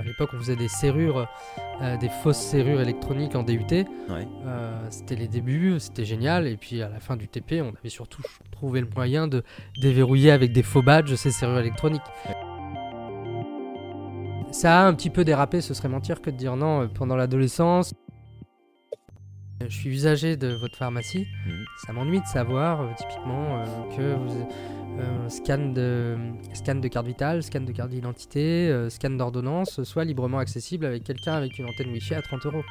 À l'époque, on faisait des serrures, euh, des fausses serrures électroniques en DUT. Ouais. Euh, c'était les débuts, c'était génial. Et puis à la fin du TP, on avait surtout trouvé le moyen de déverrouiller avec des faux badges ces serrures électroniques. Ça a un petit peu dérapé, ce serait mentir que de dire non euh, pendant l'adolescence. Je suis usager de votre pharmacie. Mhm. Ça m'ennuie de savoir, typiquement, que vous, euh, scan, de, scan de carte vitale, scan de carte d'identité, euh, scan d'ordonnance soit librement accessible avec quelqu'un avec une antenne Wi-Fi à 30 euros.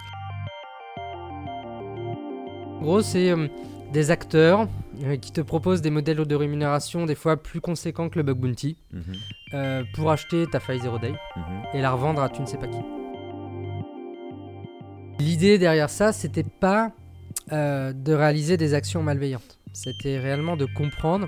En gros, c'est euh, des acteurs qui te proposent des modèles de rémunération des fois plus conséquents que le bug bounty Mhm. pour acheter ta faille zero day Mhm. et la revendre à tu ne sais pas qui. L'idée derrière ça, c'était pas de réaliser des actions malveillantes. C'était réellement de comprendre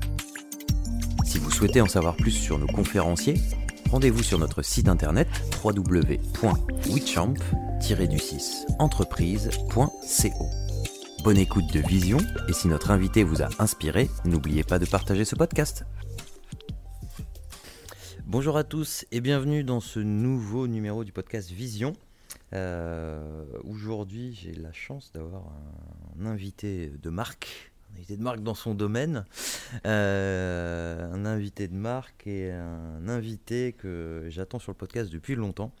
Si vous souhaitez en savoir plus sur nos conférenciers, rendez-vous sur notre site internet www.wechamp-entreprise.co. Bonne écoute de Vision et si notre invité vous a inspiré, n'oubliez pas de partager ce podcast. Bonjour à tous et bienvenue dans ce nouveau numéro du podcast Vision. Euh, Aujourd'hui, j'ai la chance d'avoir un invité de marque, un invité de marque dans son domaine, euh, un invité de marque et un invité que j'attends sur le podcast depuis longtemps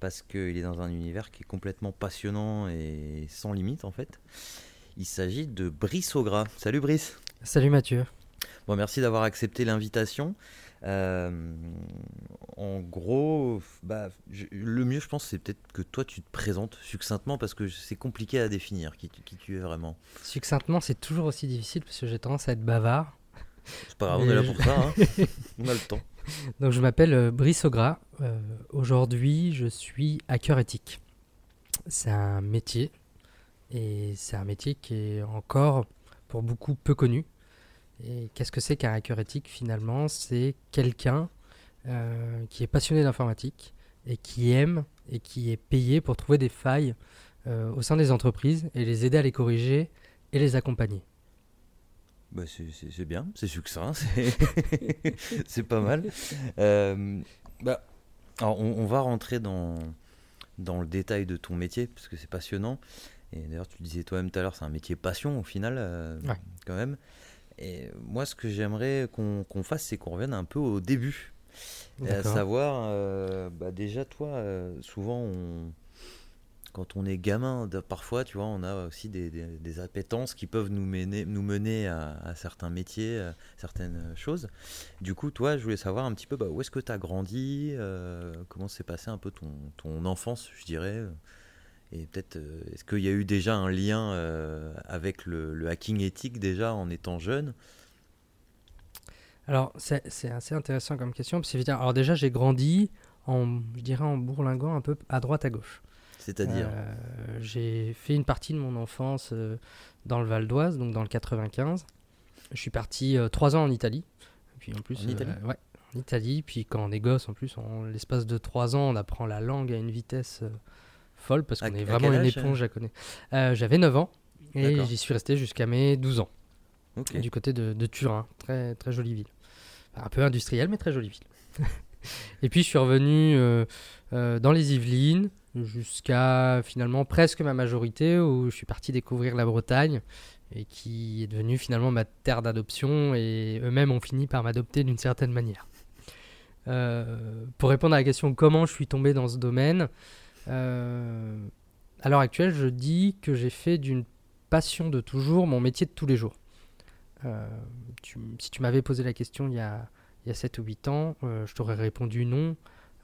parce qu'il est dans un univers qui est complètement passionnant et sans limite en fait. Il s'agit de Brice Augras. Salut Brice. Salut Mathieu. Bon, merci d'avoir accepté l'invitation. Euh, en gros, bah, je- le mieux, je pense, c'est peut-être que toi, tu te présentes succinctement parce que c'est compliqué à définir qui, tu- qui tu es vraiment. Succinctement, c'est toujours aussi difficile parce que j'ai tendance à être bavard. C'est pas grave, on est là je- pour ça. hein. on a le temps. Donc je m'appelle euh, Brice Augras. Euh, Aujourd'hui, je suis hacker éthique. C'est un métier et c'est un métier qui est encore pour beaucoup peu connu. Et qu'est-ce que c'est qu'un hacker éthique finalement? C'est quelqu'un euh, qui est passionné d'informatique et qui aime et qui est payé pour trouver des failles euh, au sein des entreprises et les aider à les corriger et les accompagner. Bah, c'est- bien, c'est succinct, c'est c'est pas mal. Euh, bah, alors on, on va rentrer dans, dans le détail de ton métier parce que c'est passionnant. Et d'ailleurs, tu le disais toi-même tout à l'heure, c'est un métier passion au final, euh, Ouais. quand même. Et moi, ce que j'aimerais qu'on fasse, c'est qu'on revienne un peu au début. Et à savoir, euh, bah, déjà, toi, euh, souvent, on- quand on est gamin, parfois, tu vois, on a aussi des, des- des appétences qui peuvent nous mener, nous mener à, à certains métiers, à certaines choses. Du coup, toi, je voulais savoir un petit peu bah, où est-ce que tu as grandi, euh, comment s'est passé un peu ton, ton enfance, je dirais. Et peut-être, euh, est-ce qu'il y a eu déjà un lien euh, avec le, le hacking éthique déjà en étant jeune? Alors, c'est assez intéressant comme question. Parce que, évidemment- alors déjà, j'ai grandi en, je dirais, en bourlinguant un peu à droite à gauche. C'est-à-dire? Euh, j'ai fait une partie de mon enfance euh, dans le Val d'Oise, donc dans le 95. Je suis parti euh, trois ans en Italie. Et puis en plus, En Italie? ouais, en Italie. Puis quand on est gosse, en plus, en l'espace de trois ans, on apprend la langue à une vitesse folle parce À- qu'on à est vraiment une âge, éponge, la connais. Euh, J'avais 9 ans et j'y suis resté jusqu'à mes 12 ans du côté de, de Turin. Très, très jolie ville. Enfin, un peu industrielle, mais très jolie ville. et puis je suis revenu euh, euh, dans les Yvelines jusqu'à finalement presque ma majorité où je suis parti découvrir la Bretagne et qui est devenue finalement ma terre d'adoption et eux-mêmes ont fini par m'adopter d'une certaine manière. Euh, pour répondre à la question comment je suis tombé dans ce domaine, euh, à l'heure actuelle, je dis que j'ai fait d'une passion de toujours, mon métier de tous les jours. Euh, si tu m'avais posé la question il y a, il y a 7 ou 8 ans, euh, je t'aurais répondu non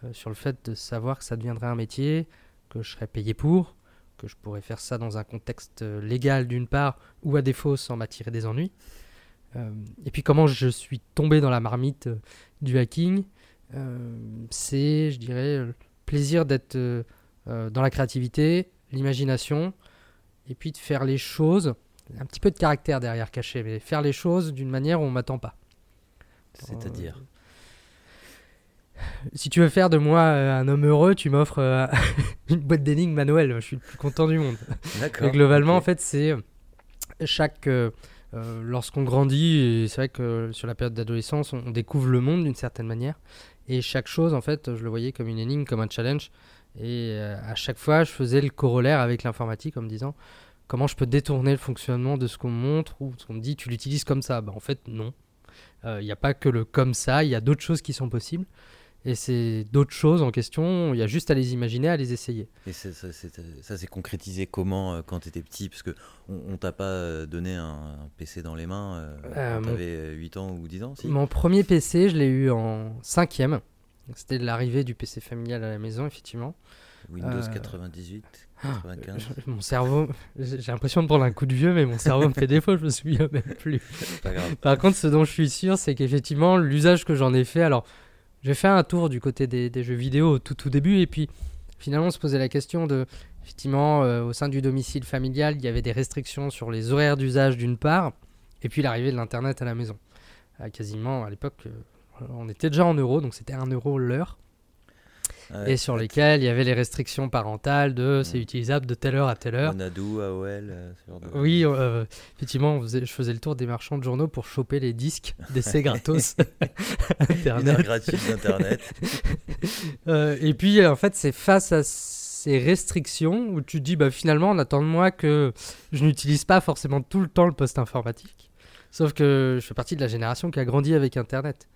euh, sur le fait de savoir que ça deviendrait un métier, que je serais payé pour, que je pourrais faire ça dans un contexte euh, légal d'une part, ou à défaut sans m'attirer des ennuis. Euh, et puis comment je suis tombé dans la marmite euh, du hacking, euh, c'est, je dirais, le plaisir d'être euh, euh, dans la créativité, l'imagination, et puis de faire les choses, un petit peu de caractère derrière caché, mais faire les choses d'une manière où on m'attend pas. C'est-à-dire Si tu veux faire de moi euh, un homme heureux, tu m'offres euh, une boîte d'énigmes à Noël. Je suis le plus content du monde. D'accord. Mais globalement, en fait, c'est euh, chaque. euh, euh, Lorsqu'on grandit, c'est vrai que sur la période d'adolescence, on, on découvre le monde d'une certaine manière. Et chaque chose, en fait, je le voyais comme une énigme, comme un challenge. Et euh, à chaque fois, je faisais le corollaire avec l'informatique en me disant comment je peux détourner le fonctionnement de ce qu'on me montre ou ce qu'on me dit, tu l'utilises comme ça? Bah, en fait, non. Euh, il n'y a pas que le comme ça, il y a d'autres choses qui sont possibles. Et c'est d'autres choses en question, il y a juste à les imaginer, à les essayer. Et ça, s'est concrétisé comment euh, quand tu étais petit? Parce qu'on on, on t'a pas donné un, PC dans les mains quand tu avais 8 ans ou 10 ans si? Mon premier PC, je l'ai eu en 5e. C'était l'arrivée du PC familial à la maison, effectivement. Windows euh, 98, Ah, 95 Je- mon cerveau, j'ai l'impression de prendre un coup de vieux, mais mon cerveau me fait défaut, je me souviens même plus. C'est pas grave. Par contre, ce dont je suis sûr, c'est qu'effectivement, l'usage que j'en ai fait, alors, j'ai fait un tour du côté des, des jeux vidéo au tout tout début, et puis finalement, on se posait la question de, effectivement, euh, au sein du domicile familial, il y avait des restrictions sur les horaires d'usage d'une part, et puis l'arrivée de l'Internet à la maison. Euh, quasiment, à l'époque, euh, on était déjà en euros, donc c'était 1 euro l'heure, Ouais, et sur lesquels il y avait les restrictions parentales de c'est Mm. utilisable de telle heure à telle heure. Monadou, AOL, euh, de... Oui, euh, effectivement, faisait- je faisais le tour des marchands de journaux pour choper les disques d'essais gratos Internet. d'internet. Euh, et puis, en fait, c'est face à ces restrictions où tu te dis, bah, finalement, on attend de moi que je n'utilise pas forcément tout le temps le poste informatique. Sauf que je fais partie de la génération qui a grandi avec Internet.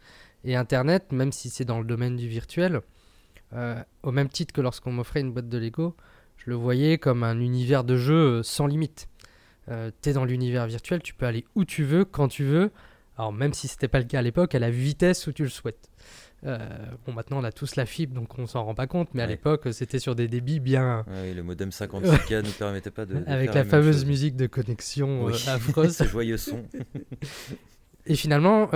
Et Internet, même si c'est dans le domaine du virtuel, euh, au même titre que lorsqu'on m'offrait une boîte de Lego, je le voyais comme un univers de jeu euh, sans limite. Euh, T'es dans l'univers virtuel, tu peux aller où tu veux, quand tu veux. Alors même si c'était pas le cas à l'époque, à la vitesse où tu le souhaites. Euh, bon, maintenant on a tous la fibre, donc on s'en rend pas compte, mais à l'époque c'était sur des débits bien. Ouais, oui, le modem 56K nous permettait pas de. de avec faire la fameuse chose. musique de connexion Oui. euh, affreuse. Ce joyeux son. Et finalement,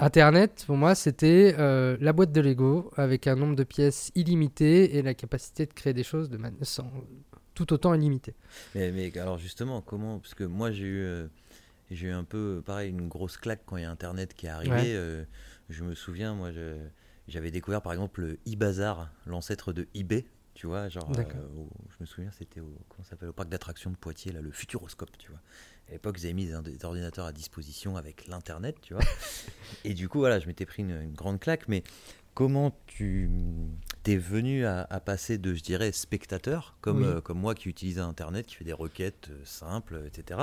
Internet, pour moi, c'était euh, la boîte de Lego avec un nombre de pièces illimité et la capacité de créer des choses de man- sans, tout autant illimité. Mais, mais alors justement, comment Parce que moi j'ai eu, euh, j'ai eu un peu pareil une grosse claque quand il y a Internet qui est arrivé. Ouais. euh, je me souviens, moi j'avais découvert par exemple le e-bazar, l'ancêtre de eBay. Tu vois, genre, au- je me souviens, c'était au, comment ça s'appelle, au parc d'attractions de Poitiers, là, le Futuroscope, tu vois. À l'époque, ils avaient mis des, ordinateurs à disposition avec l'Internet, tu vois. Et du coup, voilà, je m'étais pris une, une grande claque. Mais comment tu t'es venu à, à passer de, je dirais, spectateur, comme, Oui. euh, comme moi qui utilise Internet, qui fait des requêtes euh, simples, etc.,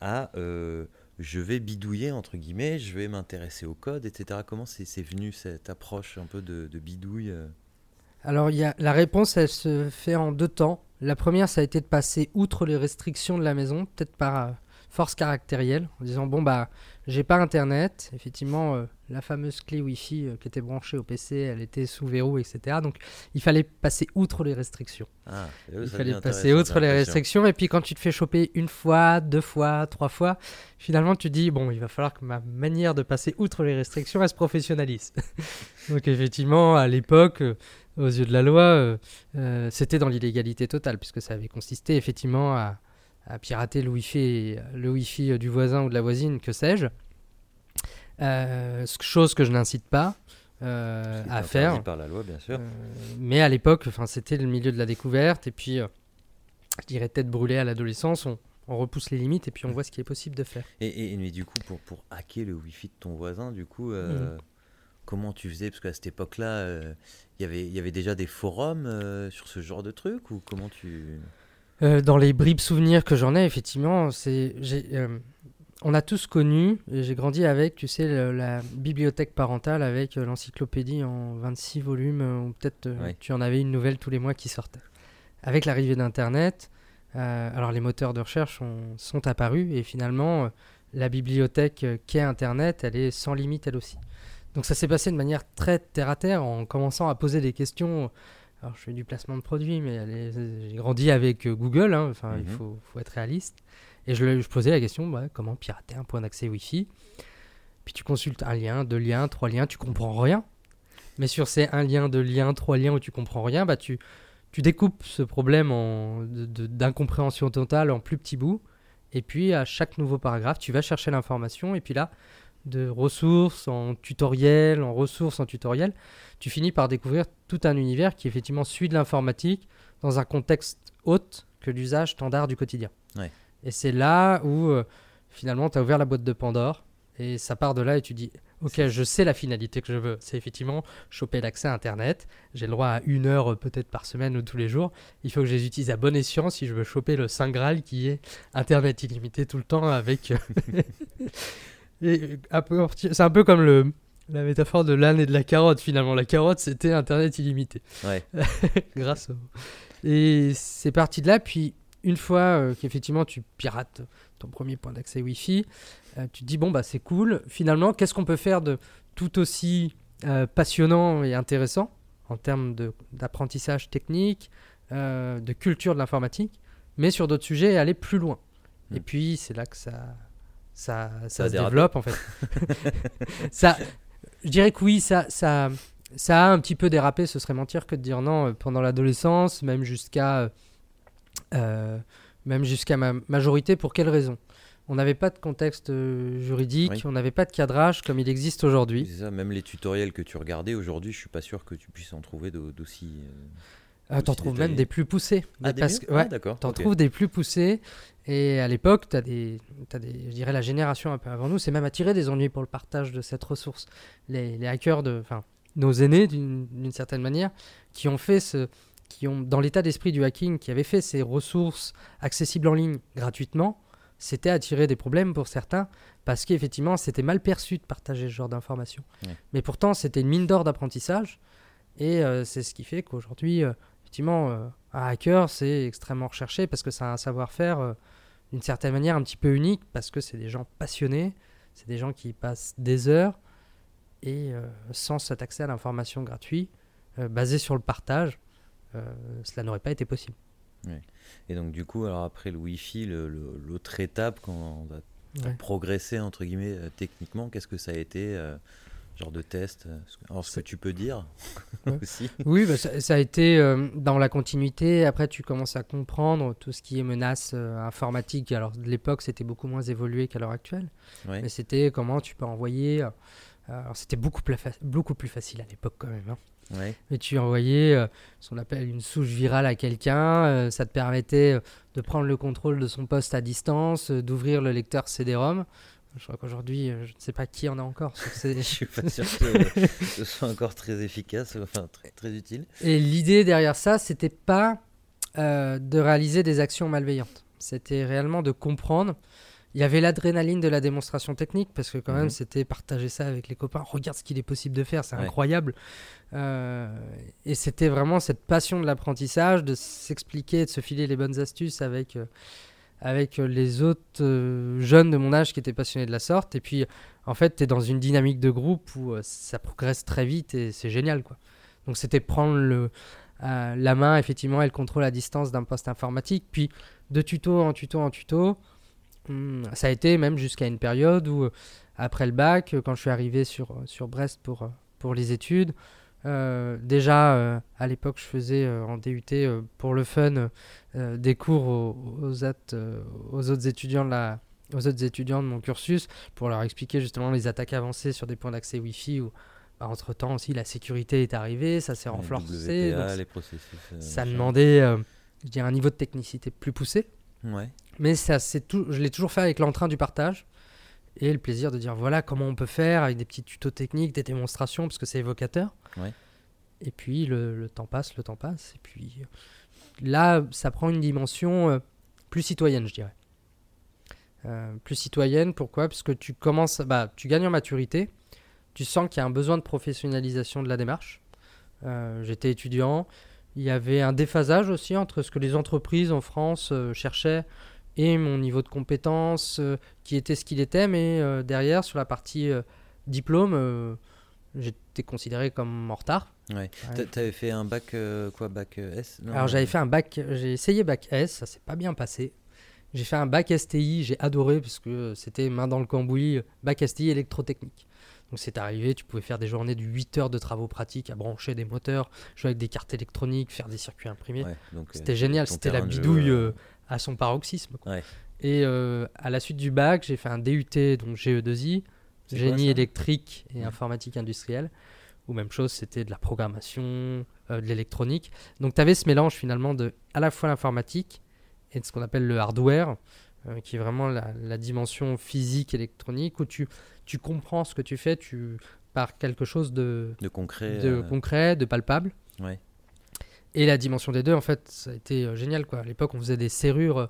à euh, je vais bidouiller, entre guillemets, je vais m'intéresser au code, etc. Comment c'est venu cette approche un peu de, de bidouille Alors, y a, la réponse, elle se fait en deux temps. La première, ça a été de passer outre les restrictions de la maison, peut-être par force caractérielle, en disant bon bah j'ai pas internet. Effectivement, euh, la fameuse clé Wi-Fi euh, qui était branchée au PC, elle était sous verrou, etc. Donc il fallait passer outre les restrictions. Ah, Il fallait passer outre les restrictions. Et puis quand tu te fais choper une fois, deux fois, trois fois, finalement tu dis bon, il va falloir que ma manière de passer outre les restrictions elle se professionnalise. Donc effectivement, à l'époque, euh, aux yeux de la loi, c'était dans l'illégalité totale puisque ça avait consisté effectivement à, à pirater le Wi-Fi, le Wi-Fi euh, du voisin ou de la voisine, que sais-je. Euh, chose que je n'incite pas euh, à faire. par la loi, bien sûr. Euh, mais à l'époque, c'était le milieu de la découverte. Et puis, je dirais tête brûlée à l'adolescence, on, on repousse les limites et puis on voit ce qui est possible de faire. Et, et- mais du coup, pour, pour hacker le Wi-Fi de ton voisin, du coup, Mhm. comment tu faisais? Parce qu'à cette époque-là, il y avait- il y avait déjà des forums sur ce genre de truc Ou comment tu. Euh, dans les bribes souvenirs que j'en ai, effectivement, c'est, euh, on a tous connu, j'ai grandi avec, tu sais, le- la bibliothèque parentale avec euh, l'encyclopédie en 26 volumes, ou peut-être tu en avais une nouvelle tous les mois qui sortait. Avec l'arrivée d'Internet, alors les moteurs de recherche sont apparus et finalement la bibliothèque qu'est Internet, elle est sans limite elle aussi. Donc ça s'est passé de manière très terre à terre en commençant à poser des questions. Alors je fais du placement de produits, mais j'ai grandi avec Google, hein, enfin il mhm. faut, faut, être réaliste. Et je, je posais la question, bah, comment pirater un point d'accès Wi-Fi? Puis tu consultes un lien, deux liens, trois liens, tu comprends rien. Mais sur ces un lien, deux liens, trois liens où tu comprends rien, bah tu, tu découpes ce problème d'incompréhension totale en plus petits bouts. Et puis à chaque nouveau paragraphe, tu vas chercher l'information. Et puis là, de ressources en tutoriel, en ressources en tutoriel, tu finis par découvrir tout un univers qui effectivement suit de l'informatique dans un contexte autre que l'usage standard du quotidien. Et c'est là où euh, finalement tu as ouvert la boîte de Pandore et ça part de là et tu dis Ok, je sais la finalité que je veux. C'est effectivement choper l'accès à Internet. J'ai le droit à une heure euh, peut-être par semaine ou tous les jours. Il faut que je les utilise à bon escient si je veux choper le Saint Graal qui est Internet illimité tout le temps avec. C'est un peu comme le, la métaphore de l'âne et de la carotte finalement. La carotte c'était Internet illimité. Ouais. Grâce au. Et c'est parti de là. Puis une fois euh, qu'effectivement tu pirates ton premier point d'accès Wi-Fi, euh, tu te dis bon bah c'est cool. Finalement, qu'est-ce qu'on peut faire de tout aussi euh, passionnant et intéressant en termes d'apprentissage technique, de culture de l'informatique, mais sur d'autres sujets et aller plus loin? Et hmm. puis c'est là que ça ça, ça, se développe en fait. ça, je dirais que oui, ça, ça, ça a un petit peu dérapé. Ce serait mentir que de dire non pendant l'adolescence, même jusqu'à euh, même jusqu'à ma majorité. Pour quelle raison? On n'avait pas de contexte euh, juridique, on n'avait pas de cadrage comme il existe aujourd'hui. C'est ça, même les tutoriels que tu regardais aujourd'hui, je suis pas sûr que tu puisses en trouver d'aussi. Euh, ah, t'en trouves même des plus poussés. Ah, des parce ouais, ah, d'accord. T'en trouves des plus poussés. Et à l'époque, tu as des, as des, je dirais la génération un peu avant nous, c'est même attiré des ennuis pour le partage de cette ressource. Les, les hackers de, enfin, nos aînés d'une certaine manière, qui ont fait ce, qui ont, dans l'état d'esprit du hacking, qui avaient fait ces ressources accessibles en ligne gratuitement, c'était attirer des problèmes pour certains parce qu'effectivement, c'était mal perçu de partager ce genre d'informations. Mais pourtant, c'était une mine d'or d'apprentissage et euh, c'est ce qui fait qu'aujourd'hui, euh, effectivement, euh, un hacker, c'est extrêmement recherché parce que ça a un savoir-faire d'une certaine manière un petit peu unique parce que c'est des gens passionnés, c'est des gens qui passent des heures et sans cet accès à l'information gratuite, basé sur le partage, euh, cela n'aurait pas été possible. Et donc du coup, alors après le Wi-Fi, l'autre étape quand on va progresser entre guillemets euh, techniquement, qu'est-ce que ça a été euh, genre de test Alors ce que tu peux dire aussi. Oui, bah, ça, a été dans la continuité. Après, tu commences à comprendre tout ce qui est menace informatique. Alors de l'époque, c'était beaucoup moins évolué qu'à l'heure actuelle. Mais c'était comment tu peux envoyer. alors c'était beaucoup, plus beaucoup plus facile à l'époque quand même. Hein. Mais tu envoyais euh, ce qu'on appelle une souche virale à quelqu'un. Euh, ça te permettait euh, de prendre le contrôle de son poste à distance, d'ouvrir le lecteur CD-ROM. Je crois qu'aujourd'hui, je ne sais pas qui en a encore. je ne suis pas sûr que ce soit encore très efficace, enfin très, très utile. Et l'idée derrière ça, c'était pas de réaliser des actions malveillantes. C'était réellement de comprendre il y avait l'adrénaline de la démonstration technique parce que quand même mhm. c'était partager ça avec les copains. Regarde ce qu'il est possible de faire, c'est incroyable. Euh, et c'était vraiment cette passion de l'apprentissage, de s'expliquer, de se filer les bonnes astuces avec, euh, avec les autres euh, jeunes de mon âge qui étaient passionnés de la sorte. Et puis en fait, tu es dans une dynamique de groupe où ça progresse très vite et c'est génial. quoi. Donc c'était prendre le, la main effectivement et le contrôle à distance d'un poste informatique. Puis de tuto en tuto en tuto. Hmm, ça a été même jusqu'à une période où, euh, après le bac, euh, quand je suis arrivé sur, euh, sur Brest pour, pour les études, déjà à l'époque, je faisais en DUT pour le fun des cours aux, aux, autres étudiants de la, aux autres étudiants de mon cursus pour leur expliquer justement les attaques avancées sur des points d'accès Wi-Fi bah, entre temps aussi la sécurité est arrivée, ça s'est renforcé. les processus, ça demandait je dirais, un niveau de technicité plus poussé. Ouais. Mais ça, tout, je l'ai toujours fait avec l'entrain du partage et le plaisir de dire voilà comment on peut faire avec des petits tutos techniques, des démonstrations, parce que c'est évocateur. Et puis le, temps passe, le temps passe. Et puis là, ça prend une dimension euh, plus citoyenne, je dirais. Euh, plus citoyenne, pourquoi? Parce que tu commences, bah, tu gagnes en maturité, tu sens qu'il y a un besoin de professionnalisation de la démarche. Euh, j'étais étudiant, Il y avait un déphasage aussi entre ce que les entreprises en France cherchaient et mon niveau de compétence euh, qui était ce qu'il était, mais euh, derrière, sur la partie euh, diplôme, euh, j'étais considéré comme en retard. Ouais. Ouais, T'a- T'avais fait un bac euh, quoi, bac euh, S Non, Alors j'avais fait un bac, j'ai essayé bac S, ça s'est pas bien passé. J'ai fait un bac STI, j'ai adoré parce que c'était main dans le cambouis, bac STI électrotechnique. Donc c'est arrivé, tu pouvais faire des journées de 8 heures de travaux pratiques à brancher des moteurs, jouer avec des cartes électroniques, faire des circuits imprimés. Ouais, euh, C'était génial, c'était la jeu, bidouille euh, euh, à son paroxysme. quoi. Ouais. Et euh, à la suite du bac, j'ai fait un DUT, donc GE2I, C'est quoi, génie électrique et Ouais. informatique industrielle. Ou même chose, c'était de la programmation, euh, de l'électronique. Donc tu avais ce mélange finalement de à la fois l'informatique et de ce qu'on appelle le hardware, euh, qui est vraiment la, la dimension physique électronique, où tu, tu comprends ce que tu fais tu, par quelque chose de, de concret. de concret, de palpable. Ouais. Et la dimension des deux, en fait, ça a été euh, génial. Quoi. À l'époque, on faisait des serrures,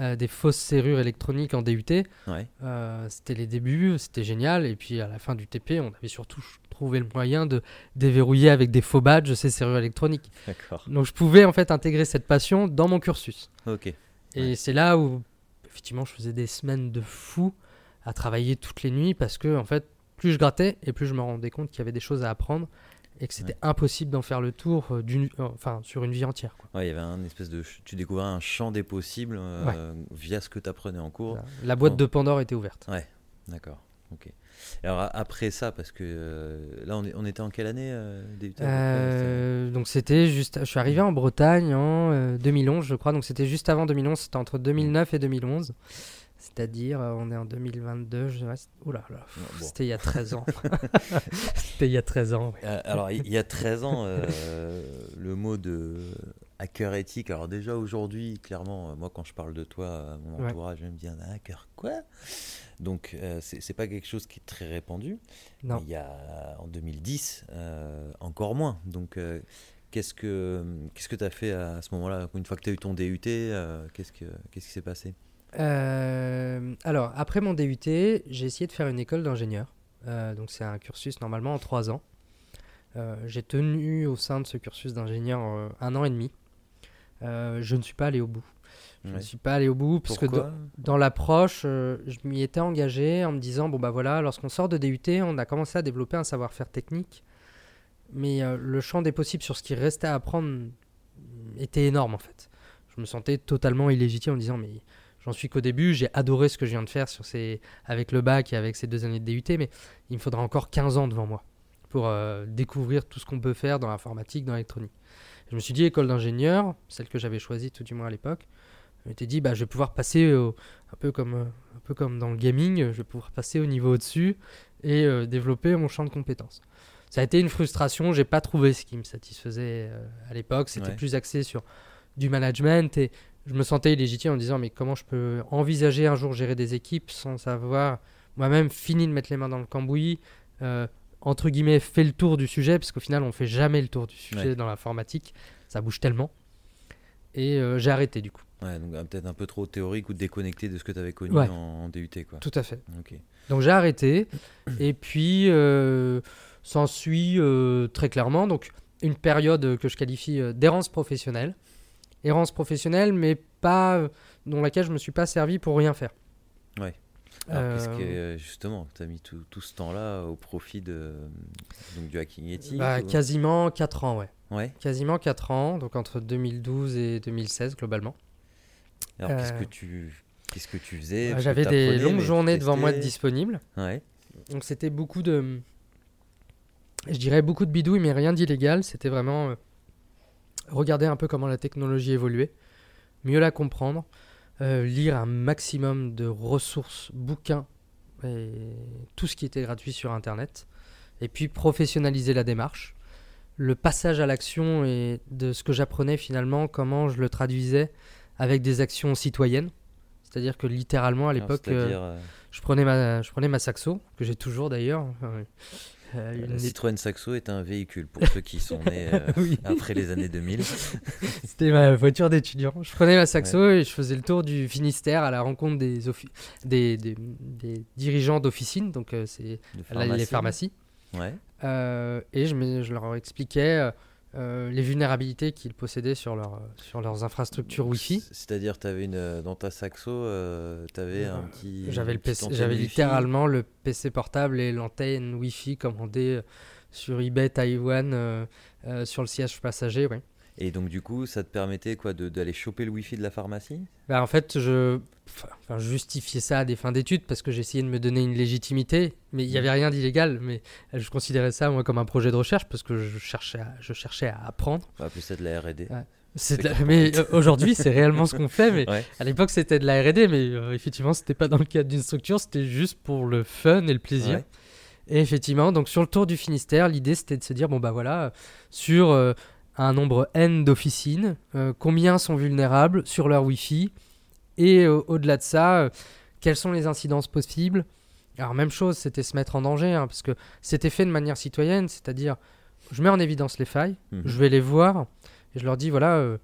euh, des fausses serrures électroniques en DUT. Ouais. Euh, c'était les débuts, c'était génial. Et puis à la fin du TP, on avait surtout trouvé le moyen de déverrouiller avec des faux badges ces serrures électroniques. D'accord. Donc je pouvais en fait intégrer cette passion dans mon cursus. Ok. Et Ouais. c'est là où effectivement je faisais des semaines de fou à travailler toutes les nuits parce que en fait plus je grattais et plus je me rendais compte qu'il y avait des choses à apprendre et que c'était impossible d'en faire le tour euh, d'une, euh, enfin sur une vie entière. quoi. Ouais, il y avait un espèce de. Tu découvrais un champ des possibles euh, via ce que tu apprenais en cours. La boîte de Pandore était ouverte. D'accord. Ok. Alors après ça, parce que euh, là, on, est- on était en quelle année euh, donc c'était juste, je suis arrivé en Bretagne en euh, 2011, je crois. Donc c'était juste avant 2011, c'était entre 2009 et 2011. C'est-à-dire, euh, on est en 2022, je reste. Oula, là, Ouais, bon. c'était il y a 13 ans. c'était il y a 13 ans. ouais. Euh, alors, il y a 13 ans, euh, le mot de hacker éthique. Alors, déjà aujourd'hui, clairement, moi, quand je parle de toi, à mon Ouais. entourage, je me dis un hacker quoi? Donc, euh, c'est pas quelque chose qui est très répandu. Non. Il y a en 2010, euh, encore moins. Donc, qu'est-ce que qu'est-ce que tu as fait à ce moment-là? Une fois que tu as eu ton DUT, qu'est-ce que qu'est-ce qui s'est passé? Euh, alors, après mon DUT, j'ai essayé de faire une école d'ingénieur. Euh, donc, c'est un cursus normalement en 3 ans. Euh, j'ai tenu au sein de ce cursus d'ingénieur un an et demi. Je ne suis pas allé au bout. Je ne suis pas allé au bout parce que dans, l'approche, je m'y étais engagé en me disant bon bah voilà, lorsqu'on sort de DUT, on a commencé à développer un savoir-faire technique, mais le champ des possibles sur ce qui restait à apprendre était énorme en fait. Je me sentais totalement illégitime en me disant mais j'en suis qu'au début, j'ai adoré ce que je viens de faire sur ces avec le bac et avec ces deux années de DUT, mais il me faudra encore 15 ans devant moi pour euh, découvrir tout ce qu'on peut faire dans l'informatique, dans l'électronique. Je me suis dit école d'ingénieur, celle que j'avais choisie tout du moins à l'époque. Je m'étais dit bah je vais pouvoir passer au, un peu comme euh, un peu comme dans le gaming, je vais pouvoir passer au niveau au-dessus et euh, développer mon champ de compétences. Ça a été une frustration, j'ai pas trouvé ce qui me satisfaisait euh, à l'époque, c'était Ouais. plus axé sur du management et je me sentais illégitime en me disant mais comment je peux envisager un jour gérer des équipes sans avoir moi-même fini de mettre les mains dans le cambouis, euh, entre guillemets fait le tour du sujet parce qu'au final on fait jamais le tour du sujet Ouais. dans l'informatique, ça bouge tellement. Et euh, j'ai arrêté du coup. Ouais, donc euh, peut-être un peu trop théorique ou déconnecté de ce que tu avais connu Ouais. en, en DUT, quoi. Tout à fait. Ok. Donc j'ai arrêté. et puis, euh, s'ensuit très clairement donc, une période que je qualifie d'errance professionnelle. Errance professionnelle, mais pas euh, dans laquelle je me suis pas servi pour rien faire. Ouais. Alors, qu'est-ce Euh, que, euh, justement, tu as mis tout, tout ce temps-là au profit de, donc, du hacking éthique bah, ou- quasiment 4 ans, ouais. Ouais. Quasiment 4 ans, donc entre 2012 et 2016 globalement. Alors, qu'est-ce Euh, que tu. Qu'est-ce que tu faisais Euh, que J'avais des longues journées devant moi de disponibles. Ouais. Donc c'était beaucoup de, je dirais beaucoup de bidouilles, mais rien d'illégal. C'était vraiment euh, regarder un peu comment la technologie évoluait, mieux la comprendre, euh, lire un maximum de ressources, bouquins et tout ce qui était gratuit sur Internet, et puis professionnaliser la démarche. Le passage à l'action et de ce que j'apprenais finalement, comment je le traduisais avec des actions citoyennes. C'est-à-dire que littéralement à Alors, l'époque, euh, euh, je prenais ma, je prenais ma saxo, que j'ai toujours d'ailleurs. Euh, euh, la Citroën Saxo est un véhicule pour ceux qui sont nés euh, Oui. après les années 2000. C'était ma voiture d'étudiant. Je prenais ma saxo et je faisais le tour du Finistère à la rencontre des, offi- des, des, des dirigeants d'officines, donc euh, c'est les pharmacie. pharmacies. Ouais. Et je, me- je leur expliquais euh, euh, les vulnérabilités qu'ils possédaient sur, leur, sur leurs infrastructures Wi-Fi. C'est-à-dire, avais une, euh, dans ta saxo, tu avais un petit. J'avais le PC, littéralement le PC portable et l'antenne Wi-Fi commandée euh, sur eBay Taïwan euh, euh, sur le siège passager. Ouais. Et donc, du coup, ça te permettait quoi d'aller choper le Wi-Fi de la pharmacie? Bah, en fait, je enfin, justifiais ça à des fins d'études parce que j'essayais de me donner une légitimité, mais il n'y avait rien d'illégal. Mais je considérais ça moi comme un projet de recherche parce que je cherchais à, je cherchais à apprendre. De la RD. Ouais. C'est de la- clair. Mais euh, aujourd'hui, c'est réellement ce qu'on fait. Mais Ouais. à l'époque, c'était de la R&D, mais euh, effectivement, c'était pas dans le cadre d'une structure, c'était juste pour le fun et le plaisir. Ouais. Et effectivement, donc sur le tour du Finistère, l'idée c'était de se dire bon bah voilà, sur euh, un nombre n d'officines, euh, combien sont vulnérables sur leur Wi-Fi et euh, au-delà de ça, euh, quelles sont les incidences possibles. Alors même chose, c'était se mettre en danger hein, parce que c'était fait de manière citoyenne, c'est-à-dire je mets en évidence les failles, Mhm. je vais les voir et je leur dis voilà.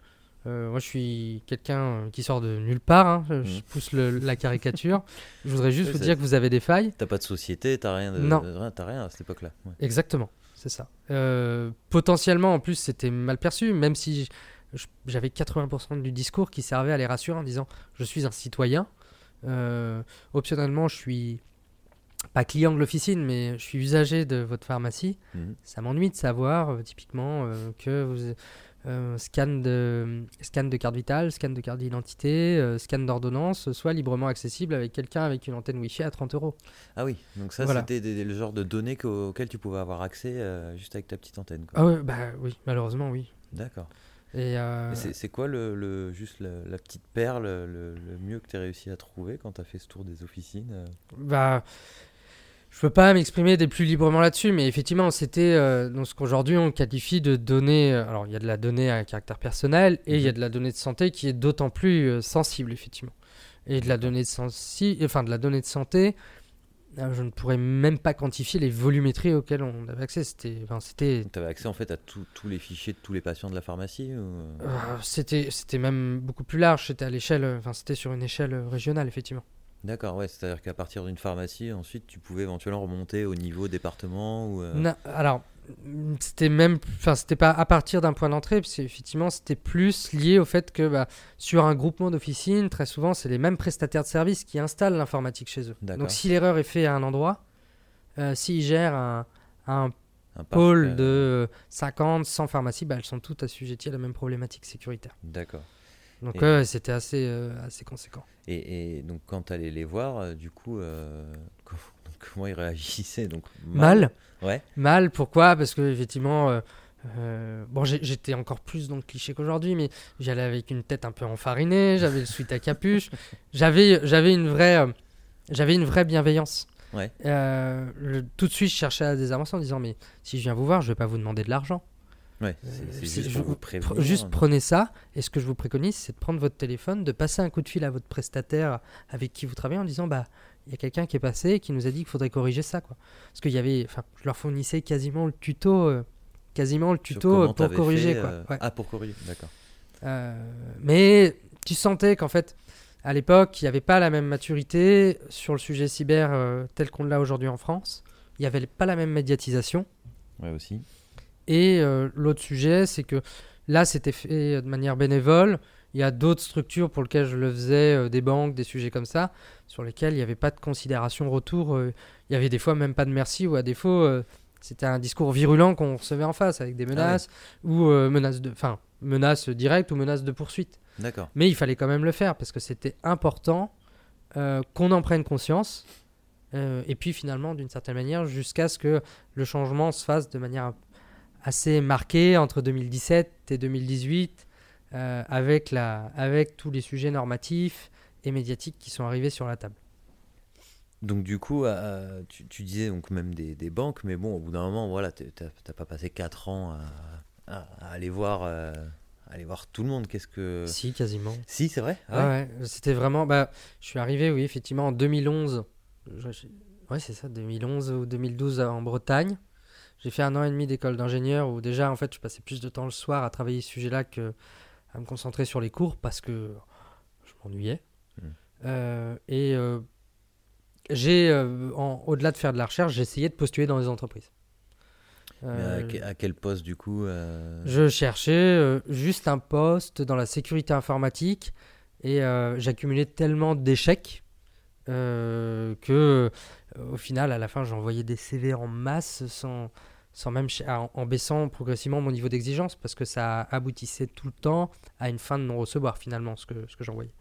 moi, je suis quelqu'un qui sort de nulle part. hein, je- Mhm. pousse le- la caricature. Je voudrais juste Oui, vous dire que vous avez des failles. T'as pas de société, t'as rien, de, Non. de- rien, à cette époque-là. Ouais. Exactement, c'est ça. Euh, potentiellement, en plus, c'était mal perçu, même si j'avais 80% du discours qui servait à les rassurer en disant je suis un citoyen. Euh, optionnellement, je suis pas client de l'officine, mais je suis usager de votre pharmacie. Mhm. Ça m'ennuie de savoir, euh, typiquement, que vous. Euh, scan, de, scan de carte vitale, scan de carte d'identité, euh, scan d'ordonnance soit librement accessible avec quelqu'un avec une antenne Wi-Fi à 30 euros. Ah oui, donc ça, Voilà. c'était le genre de données auxquelles tu pouvais avoir accès euh, juste avec ta petite antenne. quoi. Ah ouais, bah oui, malheureusement, oui. D'accord. Et, C'est quoi le, le- juste la, la petite perle, le, le mieux que tu as réussi à trouver quand tu as fait ce tour des officines Bah, je peux pas m'exprimer des plus librement là-dessus, mais effectivement, c'était euh, donc ce qu'aujourd'hui on qualifie de données. euh, Alors, il y a de la donnée à caractère personnel et il y a de la donnée de santé qui est d'autant plus euh, sensible, effectivement. Et de la donnée de, sensi... enfin, de la donnée de santé, euh, je ne pourrais même pas quantifier les volumétries auxquelles on avait accès. C'était, enfin, c'était, Tu avais accès en fait à tous tous les fichiers de tous les patients de la pharmacie ou... c'était, c'était même beaucoup plus large. C'était à l'échelle, enfin, c'était sur une échelle régionale, effectivement. D'accord, ouais, c'est-à-dire qu'à partir d'une pharmacie, ensuite tu pouvais éventuellement remonter au niveau département ou. euh, alors, c'était même, enfin, c'était pas à partir d'un point d'entrée, parce qu'effectivement, c'était plus lié au fait que bah, sur un groupement d'officines, très souvent, c'est les mêmes prestataires de services qui installent l'informatique chez eux. Donc, si l'erreur est faite à un endroit, euh, s'ils gèrent un, un un parc, pôle euh, de euh, 50, 100 pharmacies, bah, elles sont toutes assujetties à la même problématique sécuritaire. D'accord. Donc, Et- ouais, c'était assez, euh, assez conséquent. Et, et donc quand tu allais les voir, euh, du coup, euh, comment, ils réagissaient donc Mal. Ouais. Mal, pourquoi? Parce que effectivement, bon, j'étais encore plus dans le cliché qu'aujourd'hui, mais j'allais avec une tête un peu enfarinée, j'avais le sweat à capuche, j'avais, j'avais une vraie, j'avais une vraie bienveillance. Ouais. Le- tout de suite, je cherchais à désamorcer en disant, mais si je viens vous voir, je vais pas vous demander de l'argent. Ouais. Euh, C'est c'est juste je vous prévenir. juste prenez ça, et ce que je vous préconise, c'est de prendre votre téléphone, de passer un coup de fil à votre prestataire avec qui vous travaillez en disant, bah, il y a quelqu'un qui est passé et qui nous a dit qu'il faudrait corriger ça, quoi. Parce qu'il y avait, enfin, je leur fournissais quasiment le tuto, euh, quasiment le tuto pour corriger, fait, quoi. euh, Ouais. Ah, pour corriger, d'accord. Euh, mais tu sentais qu'en fait, à l'époque, il n'y avait pas la même maturité sur le sujet cyber tel qu'on l'a aujourd'hui en France. Il n'y avait pas la même médiatisation. Ouais, aussi. Et euh, l'autre sujet, c'est que là, c'était fait de manière bénévole. Il y a d'autres structures pour lesquelles je le faisais, euh, des banques, des sujets comme ça, sur lesquels il n'y avait pas de considération retour. euh, il y avait des fois même pas de merci, ou à défaut, c'était un discours virulent qu'on recevait en face, avec des menaces, ou menaces de, enfin, menaces directes ou menaces de poursuite. D'accord. Mais il fallait quand même le faire, parce que c'était important qu'on en prenne conscience. et puis finalement, d'une certaine manière, jusqu'à ce que le changement se fasse de manière assez marquée entre 2017 et 2018, euh, avec, la, avec tous les sujets normatifs et médiatiques qui sont arrivés sur la table. Donc du coup, euh, tu, tu disais donc même des, des banques, mais bon, au bout d'un moment, voilà, t'as pas passé 4 ans à, à- à aller voir, euh, aller voir tout le monde. Qu'est-ce que Si, quasiment. Si, c'est vrai? Ah ouais, c'était vraiment. Bah, je suis arrivé, oui, effectivement, en 2011. Je- je- Ouais, c'est ça, 2011 ou 2012 en Bretagne. J'ai fait un an et demi d'école d'ingénieur où déjà, en fait, je passais plus de temps le soir à travailler ce sujet-là que à me concentrer sur les cours parce que je m'ennuyais. Mm. Euh, et euh, j'ai, euh, au-delà de faire de la recherche, j'ai essayé de postuler dans les entreprises. Mais à, que- à quel poste du coup Je cherchais juste un poste dans la sécurité informatique et j'accumulais tellement d'échecs que euh, au final, à la fin, j'envoyais des CV en masse sans, sans même en, en baissant progressivement mon niveau d'exigence parce que ça aboutissait tout le temps à une fin de non-recevoir finalement ce que, ce que j'envoyais.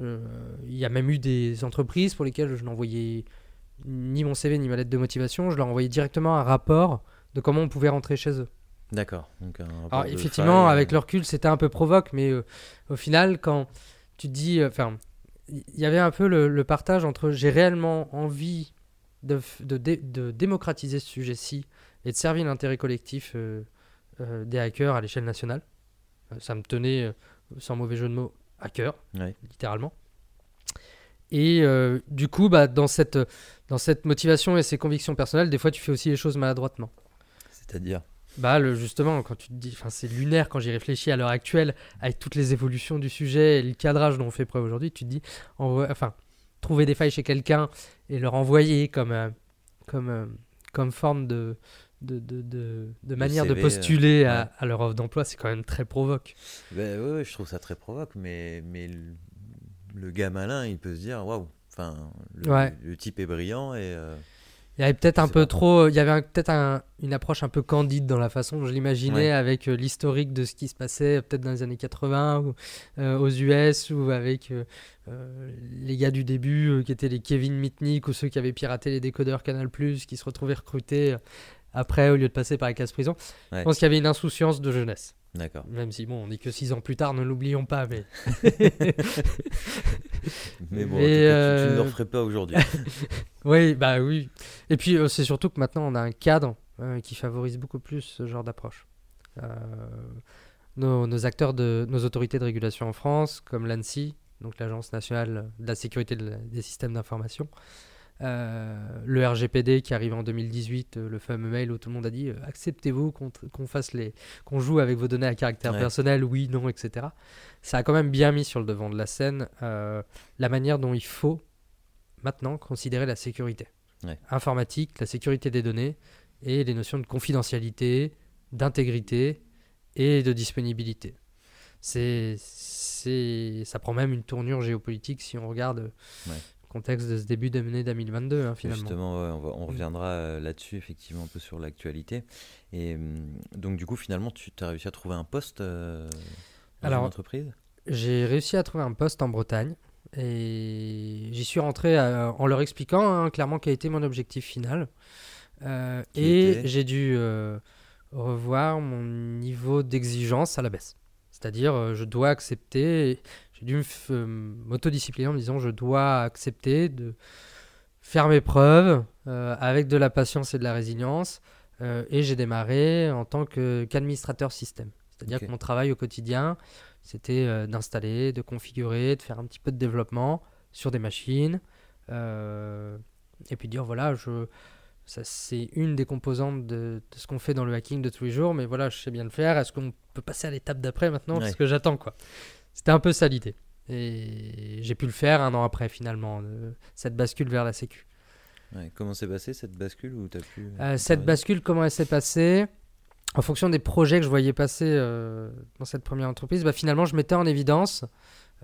Euh, Il y a même eu des entreprises pour lesquelles je n'envoyais ni mon CV ni ma lettre de motivation, je leur envoyais directement un rapport de comment on pouvait rentrer chez eux. D'accord. Alors effectivement, faille, avec euh, le recul, c'était un peu provoque, mais euh, au final, quand tu te dis, euh, enfin, il y avait un peu le, le partage entre j'ai réellement envie de, de, dé- de démocratiser ce sujet-ci et de servir l'intérêt collectif euh, euh, des hackers à l'échelle nationale. Euh, ça me tenait, sans mauvais jeu de mots, à cœur, Ouais. littéralement. Et euh, du coup, bah, dans, cette, dans cette motivation et ces convictions personnelles, des fois, tu fais aussi les choses maladroitement. C'est-à-dire? Bah, le, justement, quand tu te dis, enfin, c'est lunaire quand j'y réfléchis à l'heure actuelle, avec toutes les évolutions du sujet et le cadrage dont on fait preuve aujourd'hui, tu te dis, enfin, trouver des failles chez quelqu'un et leur envoyer comme, euh, comme, euh, comme forme de, de, de, de, de manière de CV, euh, postuler à, ouais. à leur offre d'emploi, c'est quand même très provoque. Ben ouais, je trouve ça très provoque, mais, mais le, le gars malin, il peut se dire waouh. Enfin, le, Ouais. le type est brillant et. Il y avait peut-être un peu trop, il y avait peut-être un- une approche un peu candide dans la façon dont je l'imaginais Ouais. avec euh, l'historique de ce qui se passait peut-être dans les années 80 ou, euh, aux US ou avec euh, les gars du début qui étaient les Kevin Mitnick ou ceux qui avaient piraté les décodeurs Canal+, qui se retrouvaient recrutés après au lieu de passer par la case prison. Ouais. Je pense qu'il y avait une insouciance de jeunesse. D'accord. Même si bon, on n'est que six ans plus tard, ne l'oublions pas, mais Mais bon, en Mais, tout cas, tu- tu, euh, ne le referais pas aujourd'hui. Oui, bah oui. Et puis euh, c'est surtout que maintenant on a un cadre euh, qui favorise beaucoup plus ce genre d'approche. Euh, nos, nos acteurs de nos autorités de régulation en France, comme l'ANSI, donc l'Agence nationale de la sécurité de la- des systèmes d'information, euh, le RGPD qui arrive en 2018, euh, le fameux mail où tout le monde a dit euh, acceptez-vous qu'on fasse les qu'on joue avec vos données à caractère Ouais. personnel, oui, non, etc. Ça a quand même bien mis sur le devant de la scène la manière dont il faut maintenant considérer la sécurité Ouais. informatique, la sécurité des données et les notions de confidentialité, d'intégrité et de disponibilité. C'est, c'est, ça prend même une tournure géopolitique si on regarde Ouais. Contexte de ce début d'année 2022 hein, finalement. Justement, ouais, on, va- on reviendra euh, là-dessus, effectivement, un peu sur l'actualité. Et hum, donc, du coup, finalement, tu as réussi à trouver un poste euh, dans Alors, une entreprise? J'ai réussi à trouver un poste en Bretagne et j'y suis rentré euh, en leur expliquant hein, clairement quel était mon objectif final. Euh, et j'ai dû revoir mon niveau d'exigence à la baisse. C'est-à-dire, je dois accepter, j'ai dû euh, m'autodiscipliner en me disant, je dois accepter de faire mes preuves euh, avec de la patience et de la résilience. Euh, et j'ai démarré en tant qu'administrateur système. C'est-à-dire que mon travail au quotidien, c'était euh, d'installer, de configurer, de faire un petit peu de développement sur des machines. et puis dire, voilà, je, ça, c'est une des composantes de, de ce qu'on fait dans le hacking de tous les jours, mais voilà, je sais bien le faire. Est-ce qu'on peut passer à l'étape d'après maintenant? Ouais. Ce que j'attends, quoi. C'était un peu ça l'idée. Et j'ai pu le faire un an après, finalement, de- cette bascule vers la sécu. Ouais, Comment s'est passée cette bascule où as pu, Euh, cette bascule, comment elle s'est passée? En fonction des projets que je voyais passer euh, dans cette première entreprise, bah, finalement, je mettais en évidence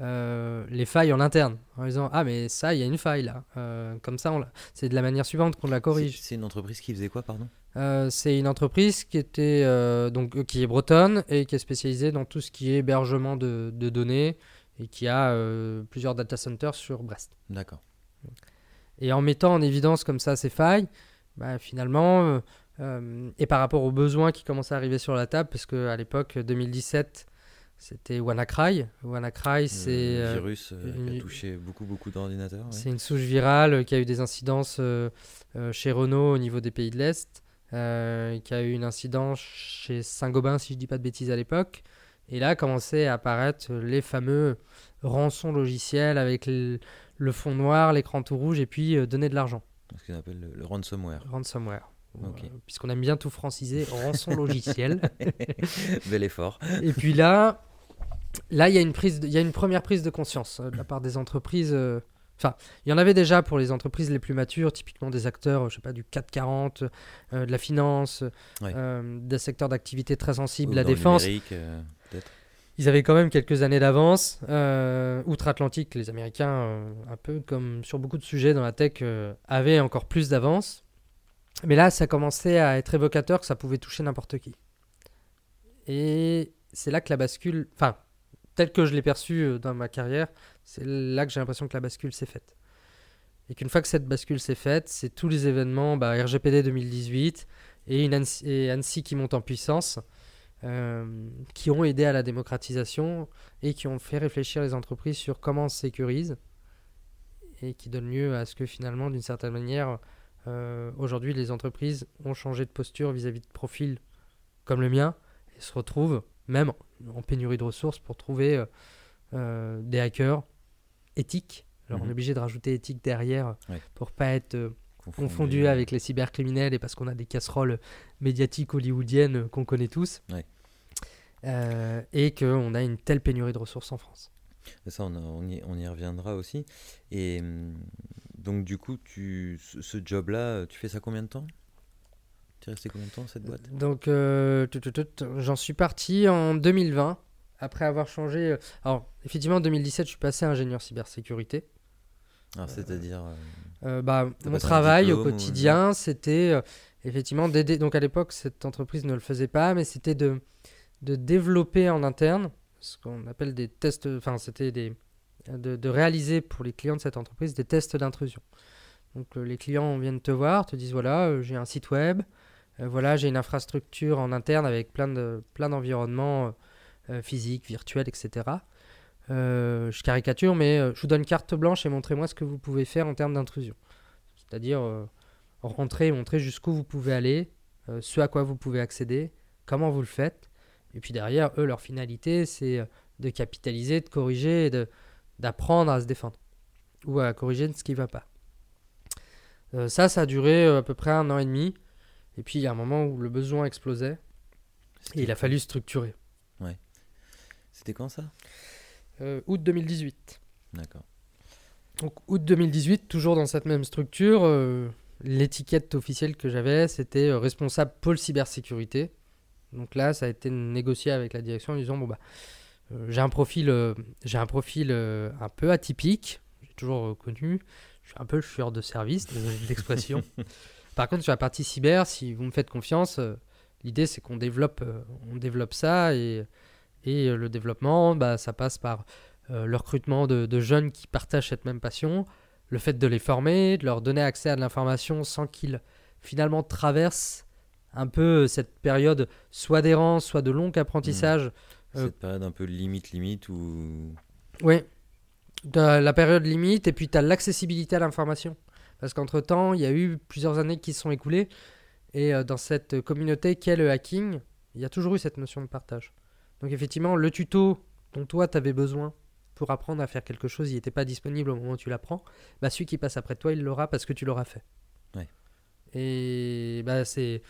euh, les failles en interne, en disant Ah, mais ça, il y a une faille là. Euh, comme ça, on c'est de la manière suivante qu'on la corrige. C'est une entreprise qui faisait quoi, pardon? Euh, c'est une entreprise qui, était, euh, donc, euh, qui est bretonne et qui est spécialisée dans tout ce qui est hébergement de, de données et qui a euh, plusieurs data centers sur Brest. D'accord. Et en mettant en évidence comme ça ces failles, bah, finalement, et par rapport aux besoins qui commençaient à arriver sur la table, parce qu'à l'époque 2017, c'était WannaCry. WannaCry, c'est euh, virus euh, qui a touché beaucoup, beaucoup d'ordinateurs. ouais. c'est une souche virale qui a eu des incidences euh, euh, chez Renault au niveau des pays de l'Est, euh, qui a eu une incidence chez Saint-Gobain, si je dis pas de bêtises à l'époque. Et là, commençaient à apparaître les fameux rançons logiciels avec le, le fond noir, l'écran tout rouge, et puis euh, donner de l'argent. Ce qu'on appelle le, le ransomware. Ransomware. Ok. Euh, Puisqu'on aime bien tout franciser, rançon logiciel. Bel effort. Et puis là, là, il y a une prise, de- y a une première prise de conscience euh, de la part des entreprises Enfin, il y en avait déjà pour les entreprises les plus matures, typiquement des acteurs, je sais pas, du 440, euh, de la finance, Ouais. euh, des secteurs d'activité très sensibles, Ou la défense. euh. Ils avaient quand même quelques années d'avance. Euh, Outre-Atlantique, les Américains, euh, un peu comme sur beaucoup de sujets dans la tech, euh, avaient encore plus d'avance. Mais là, ça commençait à être évocateur que ça pouvait toucher n'importe qui. Et c'est là que la bascule, enfin, tel que je l'ai perçu euh, dans ma carrière, c'est là que j'ai l'impression que la bascule s'est faite. Et qu'une fois que cette bascule s'est faite, c'est tous les événements, bah, RGPD 2018 et, ANSI qui monte en puissance, euh, qui ont aidé à la démocratisation et qui ont fait réfléchir les entreprises sur comment on se sécurise et qui donnent lieu à ce que finalement, d'une certaine manière, euh, aujourd'hui, les entreprises ont changé de posture vis-à-vis de profils comme le mien et se retrouvent même en pénurie de ressources pour trouver euh, euh, des hackers éthiques. Alors on Mhm. est obligé de rajouter éthique derrière Ouais. pour pas être euh, confondu avec les cybercriminels et parce qu'on a des casseroles médiatiques hollywoodiennes euh, qu'on connaît tous. Ouais. Euh, et qu'on a une telle pénurie de ressources en France. Ça, on, a- on y, on y reviendra aussi. Et hum, donc, du coup, tu, ce, ce job-là, tu fais ça combien de temps? Tu es resté combien de temps, cette boîte? Donc, euh, j'en suis parti en 2020, après avoir changé. euh, Alors, effectivement, en 2017, je suis passé ingénieur cybersécurité. Alors, c'est-à-dire. euh, bah, mon travail au ou- quotidien, c'était effectivement d'aider. Donc, à l'époque, cette entreprise ne le faisait pas, mais c'était de, de développer en interne ce qu'on appelle des tests. Enfin, c'était des. De, de réaliser pour les clients de cette entreprise des tests d'intrusion. Donc, les clients viennent te voir, te disent voilà, j'ai un site web, voilà, j'ai une infrastructure en interne avec plein de plein d'environnements euh, euh, physiques, virtuels, etc. Euh, je caricature, mais euh, je vous donne carte blanche et montrez-moi ce que vous pouvez faire en termes d'intrusion. C'est-à-dire euh, rentrer, montrer jusqu'où vous pouvez aller, euh, ce à quoi vous pouvez accéder, comment vous le faites. Et puis derrière, eux, leur finalité, c'est euh, de capitaliser, de corriger et d'apprendre à se défendre. Ou à corriger ce qui ne va pas. Euh, ça, ça a duré euh, à peu près un an et demi. Et puis il y a un moment où le besoin explosait et il a fallu structurer. C'était quand ça? Euh, août 2018. D'accord. Donc août 2018, toujours dans cette même structure, euh, l'étiquette officielle que j'avais, c'était euh, responsable pôle cybersécurité. Donc là, ça a été négocié avec la direction en disant bon bah euh, j'ai un profil, j'ai un profil un peu atypique, j'ai toujours reconnu, je suis un peu le chueur de service, l'expression. Par contre, sur la partie cyber, si vous me faites confiance, euh, l'idée c'est qu'on développe, euh, on développe ça et, et euh, le développement, bah, ça passe par le recrutement de, de jeunes qui partagent cette même passion, le fait de les former, de leur donner accès à de l'information sans qu'ils finalement traversent un peu cette période soit d'errance, soit de long apprentissage. Euh, Cette période un peu limite, limite où. Oui, la période limite et puis tu as l'accessibilité à l'information. Parce qu'entre-temps, il y a eu plusieurs années qui se sont écoulées et euh, dans cette communauté qu'est le hacking, il y a toujours eu cette notion de partage. Donc effectivement, le tuto dont toi tu avais besoin pour apprendre à faire quelque chose, il n'était pas disponible au moment où tu l'apprends, bah celui qui passe après toi, il l'aura parce que tu l'auras fait. Ouais. Et bah c'est...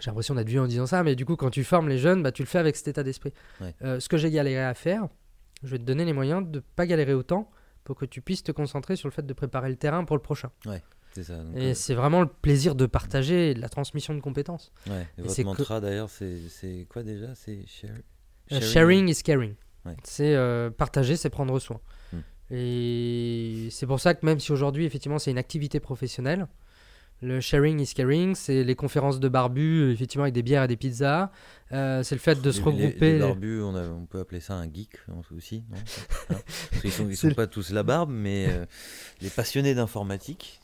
J'ai l'impression d'être vieux en disant ça, mais du coup, quand tu formes les jeunes, bah, tu le fais avec cet état d'esprit. Ouais. Euh, ce que j'ai galéré à faire, je vais te donner les moyens de ne pas galérer autant pour que tu puisses te concentrer sur le fait de préparer le terrain pour le prochain. Ça. donc, Et euh, c'est vraiment le plaisir de partager la transmission de compétences. ouais. Et et votre que- mantra d'ailleurs, c'est quoi déjà? C'est share- Euh, Sharing is caring. Ouais. C'est euh, partager, c'est prendre soin. Hmm. Et c'est pour ça que même si aujourd'hui, effectivement, c'est une activité professionnelle, le sharing is caring, c'est les conférences de barbus, effectivement, avec des bières et des pizzas. Euh, c'est le fait de se Les- les- regrouper. Les, barbus, on, a- on peut appeler ça un geek hein, aussi, non Hein Parce qu'ils sont, ils sont pas tous la barbe, mais euh, les passionnés d'informatique.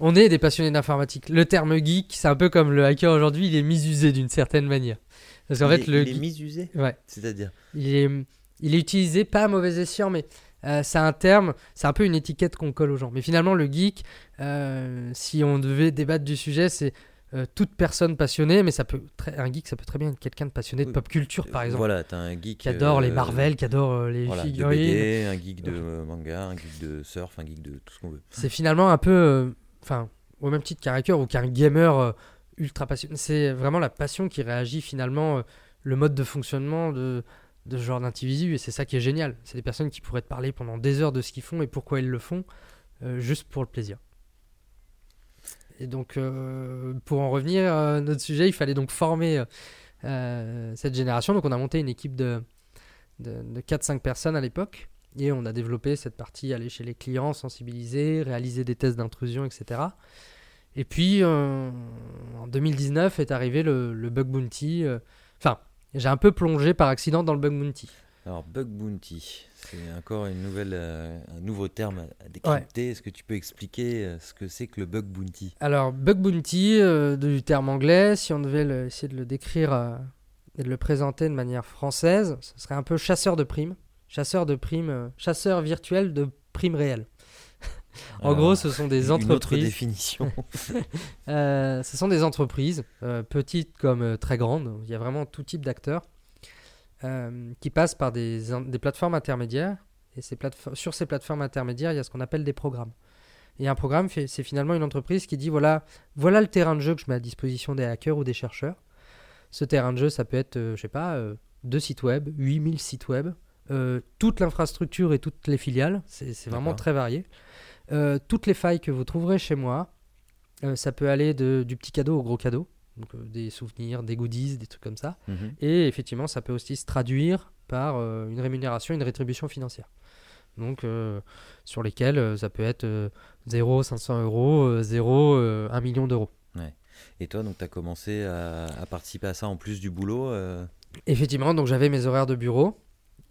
On est des passionnés d'informatique. Le terme geek, c'est un peu comme le hacker aujourd'hui, il est misusé d'une certaine manière. Parce qu'en il fait, est, le il est misusé, ouais, c'est-à-dire? il est, il est utilisé pas à mauvais escient, mais euh, c'est un terme, c'est un peu une étiquette qu'on colle aux gens. Mais finalement, le geek, euh, si on devait débattre du sujet, c'est euh, toute personne passionnée, mais ça peut très- un geek, ça peut très bien être quelqu'un de passionné de pop culture, par exemple, Voilà, t'as un geek. qui adore les Marvel, qui adore les voilà, de figurines. BD, un geek de manga, un geek de surf, un geek de tout ce qu'on veut. C'est finalement un peu, enfin, au même titre qu'un hacker ou qu'un gamer ultra passionné. C'est vraiment la passion qui réagit finalement le mode de fonctionnement de, de ce genre d'individus et c'est ça qui est génial. C'est des personnes qui pourraient te parler pendant des heures de ce qu'ils font et pourquoi ils le font, euh, juste pour le plaisir. Et donc, euh, pour en revenir à notre sujet, il fallait donc former euh, cette génération. Donc, on a monté une équipe de, de, de 4-5 personnes à l'époque et on a développé cette partie, aller chez les clients, sensibiliser, réaliser des tests d'intrusion, etc. Et puis, en 2019 est arrivé le, le bug bounty. Enfin, j'ai un peu plongé par accident dans le bug bounty. Alors, bug bounty, c'est encore une nouvelle, euh, un nouveau terme à décrypter. Est-ce que tu peux expliquer euh, ce que c'est que le bug bounty? Alors, bug bounty, euh, du terme anglais, si on devait le- essayer de le décrire euh, et de le présenter de manière française, ce serait un peu chasseur de primes. Chasseur de primes, chasseur virtuel de primes réelles. En gros, ce sont des Une autre entreprises. définition. Euh, ce sont des entreprises, euh, petites comme euh, très grandes, il y a vraiment tout type d'acteurs, qui passent par des, plateformes intermédiaires. Et ces plateformes, sur ces plateformes intermédiaires, il y a ce qu'on appelle des programmes. Et un programme, c'est finalement une entreprise qui dit voilà, voilà le terrain de jeu que je mets à disposition des hackers ou des chercheurs. Ce terrain de jeu, ça peut être, euh, je sais pas, euh, deux sites web, 8000 sites web, euh, toute l'infrastructure et toutes les filiales, c'est vraiment très varié. Euh, toutes les failles que vous trouverez chez moi, euh, ça peut aller de, du petit cadeau au gros cadeau, donc euh, des souvenirs, des goodies, des trucs comme ça. Mhm. Et effectivement, ça peut aussi se traduire par une rémunération, une rétribution financière. Donc, sur lesquels ça peut être euh, 0, 500 euros, euh, 0, euh, 1 million d'euros. Et toi, donc, tu as commencé à, à participer à ça en plus du boulot Effectivement, donc j'avais mes horaires de bureau.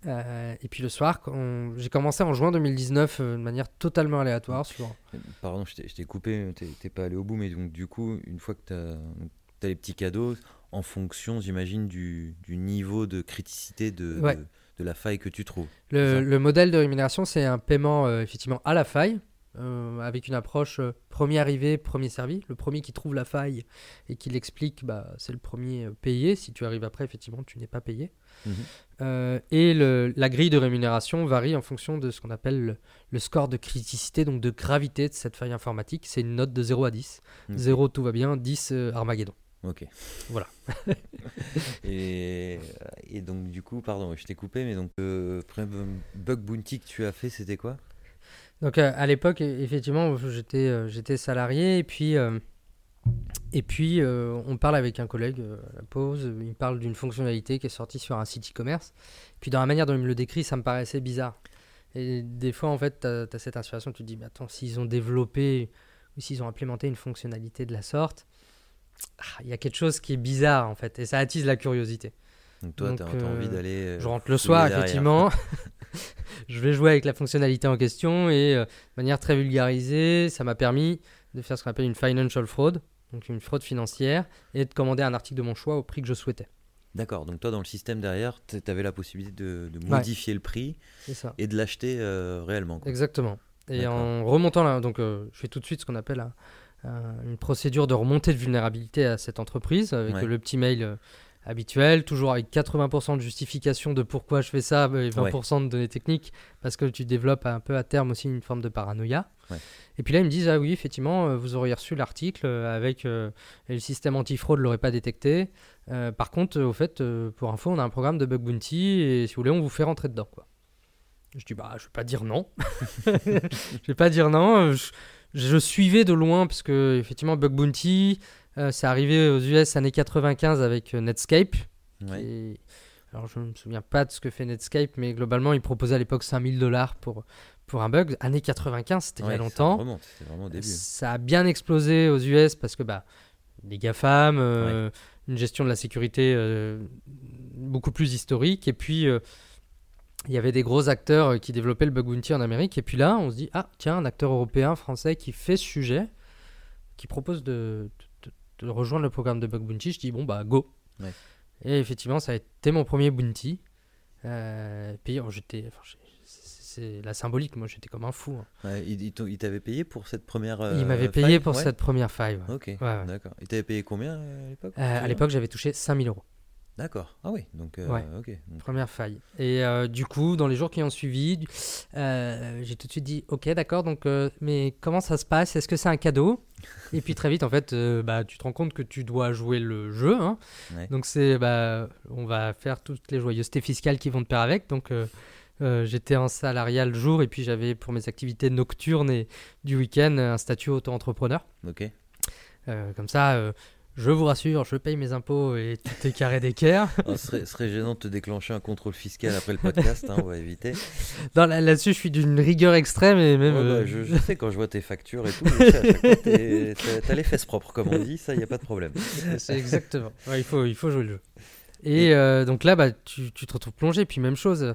Euh, et puis le soir, on- j'ai commencé en juin 2019 euh, de manière totalement aléatoire sur. Pardon, je t'ai- coupé, t'es pas allé au bout, mais donc du coup, une fois que tu as, les petits cadeaux, en fonction, j'imagine, du, du niveau de criticité de, Ouais. de, de la faille que tu trouves. Le, modèle de rémunération, c'est un paiement euh, effectivement à la faille, euh, avec une approche euh, premier arrivé, premier servi. Le premier qui trouve la faille et qui l'explique, bah, c'est le premier euh, payé. Si tu arrives après, effectivement, tu n'es pas payé. Mhm. Euh, et le- la grille de rémunération varie en fonction de ce qu'on appelle le, le score de criticité, donc de gravité de cette faille informatique. C'est une note de 0 à 10. Ok. 0, tout va bien, 10, euh, Armageddon. Ok. Voilà. et, et donc, du coup, pardon, je t'ai coupé, mais donc, le premier bug bounty que tu as fait, c'était quoi? Donc euh, à l'époque, effectivement, j'étais euh, salarié et puis euh, et puis euh, on parle avec un collègue euh, à la pause. Il parle d'une fonctionnalité qui est sortie sur un site e-commerce. Puis dans la manière dont il me le décrit, ça me paraissait bizarre. Et des fois, en fait, tu as, cette inspiration, tu te dis, mais attends, s'ils ont développé ou s'ils ont implémenté une fonctionnalité de la sorte, ah, il y a quelque chose qui est bizarre en fait, et ça attise la curiosité. Donc, toi, tu as, euh, envie d'aller. euh, Je rentre le soir, effectivement. je vais jouer avec la fonctionnalité en question et de manière très vulgarisée, ça m'a permis de faire ce qu'on appelle une financial fraud, donc une fraude financière, et de commander un article de mon choix au prix que je souhaitais. D'accord, donc toi, dans le système derrière, tu avais la possibilité de, de modifier le prix ça. et de l'acheter euh, réellement. quoi. Exactement. Et en remontant là, donc euh, je fais tout de suite ce qu'on appelle un- un- une procédure de remontée de vulnérabilité à cette entreprise avec Ouais. le petit mail euh, habituel, toujours avec 80% de justification de pourquoi je fais ça et 20% de données techniques parce que tu développes un peu à terme aussi une forme de paranoïa. Ouais. Et puis là, ils me disent Ah oui, effectivement, euh, vous auriez reçu l'article euh, avec euh, et le système antifraude ne l'aurait pas détecté. Euh, par contre, au fait, euh, pour info, on a un programme de bug bounty et si vous voulez, on vous fait rentrer dedans. Quoi. Je dis Bah, je vais pas dire non. je vais pas dire non. Je, je suivais de loin parce que, effectivement, bug bounty, euh, c'est arrivé aux US années 95 avec euh, Netscape. Ouais. Et- alors, je ne me souviens pas de ce que fait Netscape, mais globalement, il proposait à l'époque 5000 dollars pour, pour un bug. Année 95, c'était il y Ouais, a ça longtemps. remonte, c'était vraiment au début. Ça a bien explosé aux US parce que bah, les GAFAM, euh, une gestion de la sécurité euh, beaucoup plus historique. Et puis, euh, il y avait des gros acteurs qui développaient le bug bounty en Amérique. Et puis là, on se dit, ah, tiens, un acteur européen, français qui fait ce sujet, qui propose de, de- de rejoindre le programme de bug bounty. Je dis, bon, bah, go. Ouais. Et effectivement, ça a été mon premier bounty. Euh, oh, j'étais. enfin, c'est la symbolique, moi j'étais comme un fou. hein. Ouais, il il il t'avait payé pour cette première. il euh, m'avait faille? payé pour Ouais. cette première ouais. Ok, ouais. d'accord. Il t'avait payé combien euh, à l'époque? Euh, à l'époque, j'avais touché 5000 euros. D'accord. Ah oui, donc. euh, Ouais. Ok. donc- Première faille. Et euh, du coup, dans les jours qui ont suivi, euh, j'ai tout de suite dit Ok, d'accord, donc, mais comment ça se passe? Est-ce que c'est un cadeau? Et puis très vite, en fait, bah, tu te rends compte que tu dois jouer le jeu. hein. Ouais. Donc c'est, bah, on va faire toutes les joyeusetés fiscales qui vont de pair avec. Donc j'étais en salarial le jour et puis j'avais pour mes activités nocturnes et du week-end un statut auto-entrepreneur. Ok. Comme ça, je vous rassure, je paye mes impôts et tout est carré d'équerre. Alors, ce, serait, gênant de te déclencher un contrôle fiscal après le podcast, hein, on va éviter. Là- Là-dessus, je suis d'une rigueur extrême et même. Ouais, bah, euh, je, je sais quand je vois tes factures et tout, je sais à chaque fois, t'es- t'as les fesses propres, comme on dit, ça, il n'y a pas de problème. C'est exactement. Ouais, il, faut, il faut jouer le jeu. Et euh, donc là, bah, tu, tu te retrouves plongé. Puis même chose,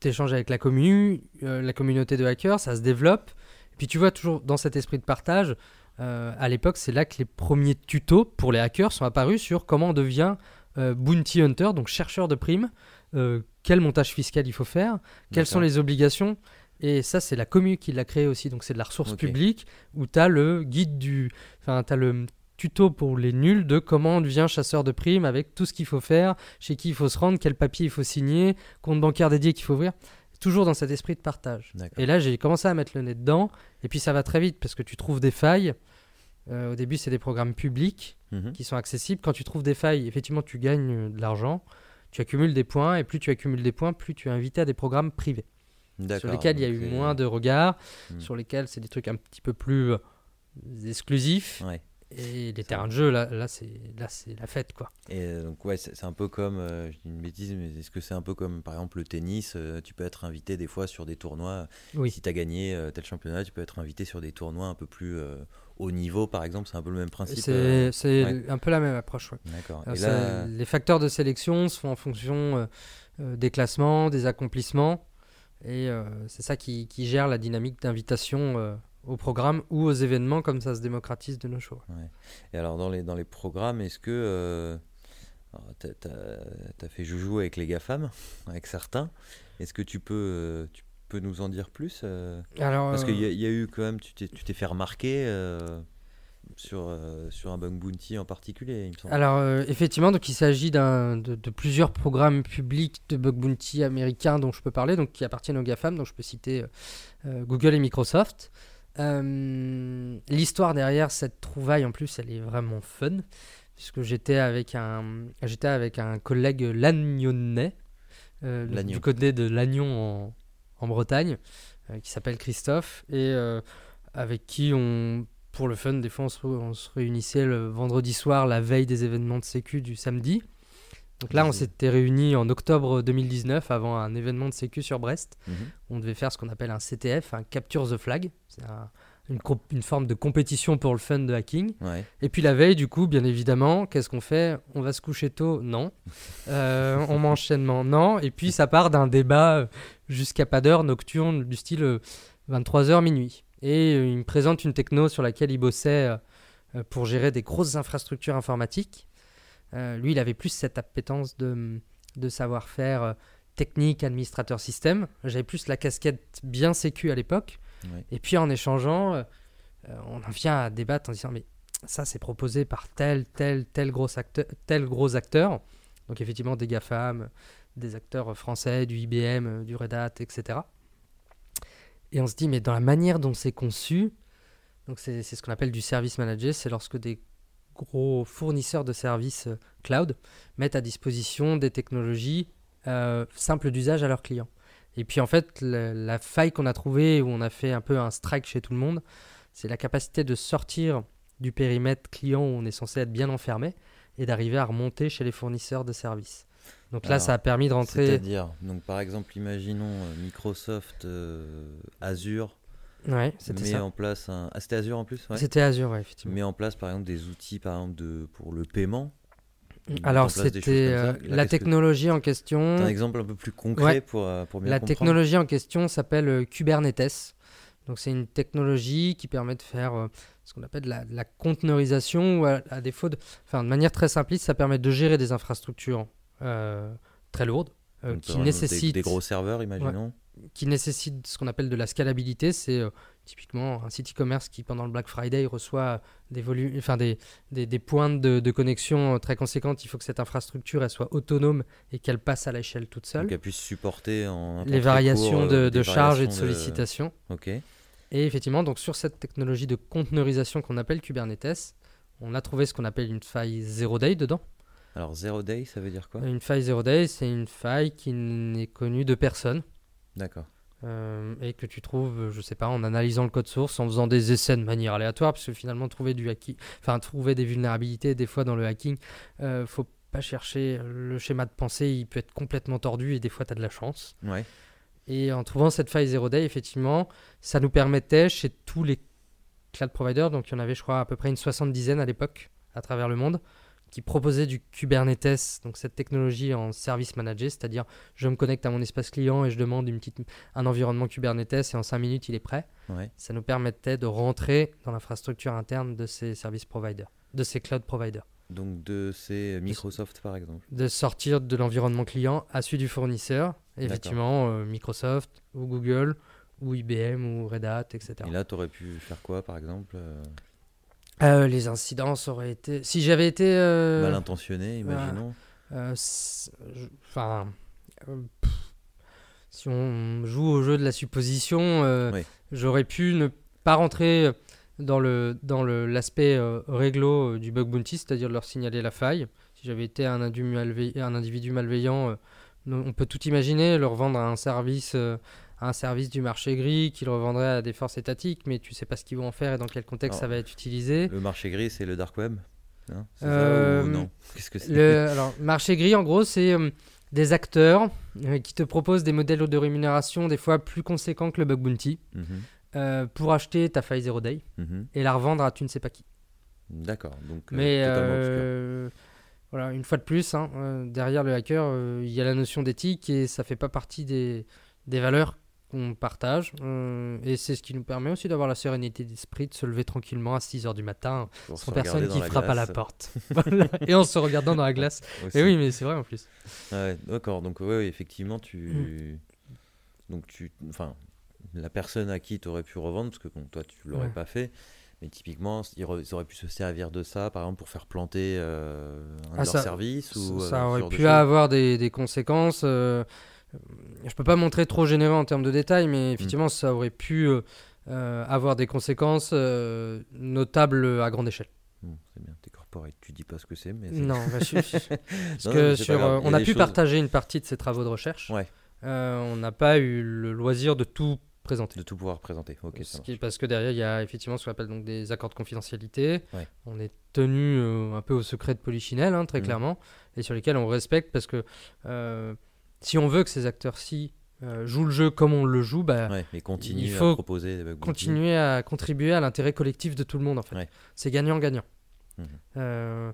tu échanges avec la commu, euh, la communauté de hackers, ça se développe. Et puis tu vois, toujours dans cet esprit de partage, euh, à l'époque, c'est là que les premiers tutos pour les hackers sont apparus sur comment on devient euh, bounty hunter, donc chercheur de primes, euh, quel montage fiscal il faut faire, quelles sont les obligations. Et ça, c'est la commu qui l'a créé aussi. Donc, c'est de la ressource publique où tu as le guide du. Enfin, tu as le tuto pour les nuls de comment on devient chasseur de primes avec tout ce qu'il faut faire, chez qui il faut se rendre, quel papier il faut signer, compte bancaire dédié qu'il faut ouvrir. Toujours dans cet esprit de partage. Et là, j'ai commencé à mettre le nez dedans. Et puis, ça va très vite parce que tu trouves des failles. Euh, au début, c'est des programmes publics Mhm. qui sont accessibles. Quand tu trouves des failles, effectivement, tu gagnes euh, de l'argent. Tu accumules des points. Et plus tu accumules des points, plus tu es invité à des programmes privés sur lesquels il y a eu c'est- moins de regards, Hmm. sur lesquels c'est des trucs un petit peu plus euh, exclusifs. Ouais. Et les terrains de jeu, là, là c'est là c'est la fête, quoi. Et euh, donc, ouais, c'est un peu comme, euh, je dis une bêtise, mais est-ce que c'est un peu comme, par exemple, le tennis euh, Tu peux être invité des fois sur des tournois. Oui. Si tu as gagné euh, tel championnat, tu peux être invité sur des tournois un peu plus haut niveau, par exemple. C'est un peu le même principe. C'est ouais. un peu la même approche. ouais. D'accord. Là, les facteurs de sélection se font en fonction des classements, des accomplissements. Et c'est ça qui, qui gère la dynamique d'invitation au programme ou aux événements, comme ça se démocratise de nos jours. et alors dans les, dans les programmes, est-ce que euh, tu as, fait joujou avec les GAFAM, avec certains Est-ce que tu peux, euh, tu peux nous en dire plus euh, Alors, Parce qu'il y, euh, y a eu quand même, tu t'es fait remarquer euh, sur, euh, sur un bug bounty en particulier, il me semble. Alors effectivement, donc il s'agit de, de plusieurs programmes publics de bug bounty américains dont je peux parler, donc qui appartiennent aux GAFAM, donc je peux citer Google et Microsoft. Euh, L'histoire derrière cette trouvaille en plus, elle est vraiment fun, puisque j'étais avec un, j'étais avec un collègue lagnonnais, euh, du côté de Lannion en, en Bretagne, euh, qui s'appelle Christophe, et avec qui on pour le fun, des fois on se, on se réunissait le vendredi soir, la veille des événements de Sécu du samedi. Donc là, on s'était réunis en octobre 2019 avant un événement de Sécu sur Brest. Mhm. On devait faire ce qu'on appelle un CTF, un Capture the Flag. C'est un- une, forme de compétition pour le fun de hacking. Ouais. Et puis la veille, du coup, bien évidemment, qu'est-ce qu'on fait? On va se coucher tôt? Non. Euh, on mange sainement? Non. Et puis ça part d'un débat euh, jusqu'à pas d'heure nocturne du style euh, 23h minuit. Et euh, il me présente une techno sur laquelle il bossait euh, euh, pour gérer des grosses infrastructures informatiques. Euh, lui, il avait plus cette appétence de, de savoir-faire euh, technique, administrateur système. J'avais plus la casquette bien sécu à l'époque. Ouais. Et puis en échangeant, euh, on en vient à débattre en disant mais ça c'est proposé par tel, tel, tel gros acteur, tel gros acteur. Donc effectivement des GAFAM, des acteurs français, du IBM, du Red Hat, etc. Et on se dit mais dans la manière dont c'est conçu, donc c'est ce qu'on appelle du service manager, c'est lorsque des gros fournisseurs de services euh, cloud mettent à disposition des technologies euh, simples d'usage à leurs clients. Et puis en fait, la, la faille qu'on a trouvée, où on a fait un peu un strike chez tout le monde, c'est la capacité de sortir du périmètre client où on est censé être bien enfermé et d'arriver à remonter chez les fournisseurs de services. Donc là, Alors, ça a permis de rentrer. C'est-à-dire, donc par exemple, imaginons euh, Microsoft euh, Azure Ouais, c'était met ça. en place un. Ah, c'était Azure en plus ouais. C'était Azure, ouais, effectivement. Met en place par exemple des outils par exemple de, pour le paiement. Alors, c'était euh, la que- technologie en question. Un exemple un peu plus concret Ouais. pour, euh, pour bien La comprendre technologie en question s'appelle euh, Kubernetes. Donc c'est une technologie qui permet de faire euh, ce qu'on appelle de la, de la conteneurisation ou à, à défaut de, enfin de manière très simpliste, ça permet de gérer des infrastructures euh, très lourdes qui des- nécessitent des, gros serveurs, imaginons. Qui nécessitent ce qu'on appelle de la scalabilité. C'est euh, typiquement un site e-commerce qui, pendant le Black Friday, reçoit des, enfin, des, des, des pointes de, de connexion euh, très conséquentes. Il faut que cette infrastructure elle soit autonome et qu'elle passe à l'échelle toute seule. Qu'elle puisse supporter en Les variations de, euh, de des charges et de variations sollicitations. Ok. Et effectivement, donc sur cette technologie de conteneurisation qu'on appelle Kubernetes, on a trouvé ce qu'on appelle une faille zero day dedans. Alors zero day, ça veut dire quoi? Une faille zero day, c'est une faille qui n'est connue de personne. D'accord. Euh, et que tu trouves, je sais pas, en analysant le code source, en faisant des essais de manière aléatoire, parce que finalement trouver du hacking, enfin trouver des vulnérabilités des fois dans le hacking, euh, faut pas chercher le schéma de pensée, il peut être complètement tordu et des fois tu as de la chance. Ouais. Et en trouvant cette faille zero day, effectivement, ça nous permettait chez tous les cloud providers, donc il y en avait je crois à peu près une soixante-dizaine à l'époque à travers le monde, qui proposait du Kubernetes, donc cette technologie en service managé, c'est-à-dire je me connecte à mon espace client et je demande une petite, un environnement Kubernetes et en 5 minutes il est prêt. Ouais. Ça nous permettait de rentrer dans l'infrastructure interne de ces services providers, de ces cloud providers. Donc de ces Microsoft par exemple. De sortir de l'environnement client à celui du fournisseur, effectivement euh, Microsoft ou Google ou IBM ou Red Hat, etc. Et là, tu aurais pu faire quoi par exemple euh, les incidences auraient été. Si j'avais été. euh, Mal intentionné, imaginons. euh, je- Enfin. pff, si on joue au jeu de la supposition, Oui. j'aurais pu ne pas rentrer dans le dans le- l'aspect réglo du bug bounty, c'est-à-dire de leur signaler la faille. Si j'avais été un individu, malveillant, un individu malveillant, no- on peut tout imaginer, leur vendre un service, un service du marché gris qu'ils revendraient à des forces étatiques, mais tu sais pas ce qu'ils vont en faire et dans quel contexte Alors, ça va être utilisé. Le marché gris, c'est le dark web hein Euh, non? Qu'est-ce que c'est? Le, alors, marché gris, en gros, c'est euh, des acteurs euh, qui te proposent des modèles de rémunération des fois plus conséquents que le bug bounty Mhm, euh, pour acheter ta faille zero day mhm. et la revendre à tu ne sais pas qui. D'accord. Donc Mais euh, voilà, une fois de plus, hein, derrière le hacker, il y a la notion d'éthique et ça fait pas partie des, des valeurs qu'on partage. euh, et c'est ce qui nous permet aussi d'avoir la sérénité d'esprit de se lever tranquillement à 6h du matin sans personne qui frappe à la porte. Voilà. et en se regardant dans la glace. aussi. Et oui, mais c'est vrai en plus. Ouais, d'accord. Donc ouais, effectivement, Mm. tu, donc tu, enfin, la personne à qui tu aurais pu revendre, parce que bon, toi tu l'aurais Ouais. pas fait, mais typiquement, ils, auraient pu se servir de ça, par exemple, pour faire planter euh, un Ah, de ça- leurs services ou ça euh, ça aurait de pu avoir des, des conséquences. euh, je peux pas montrer trop généreux en termes de détails, Mm. mais effectivement, ça aurait pu euh, euh, avoir des conséquences euh, notables à grande échelle. C'est bien, t'es corporate, tu dis pas ce que c'est, mais Non, bah, je- je- parce Non, que sur, euh, a on a pu choses- partager une partie de ces travaux de recherche. Ouais. Euh, on n'a pas eu le loisir de tout présenter. de tout pouvoir présenter. Ok, Ce qui parce que derrière, il y a effectivement ce qu'on appelle donc des accords de confidentialité. Ouais. On est tenu euh, un peu au secret de Polichinelle, hein, très Mhm. clairement, et sur lesquels on respecte parce que euh, si on veut que ces acteurs-ci euh, jouent le jeu comme on le joue, bah, Ouais, mais continue il faut à proposer des bugs bounty. continuer à contribuer à l'intérêt collectif de tout le monde en fait. Ouais. C'est gagnant-gagnant. Mhm. Euh,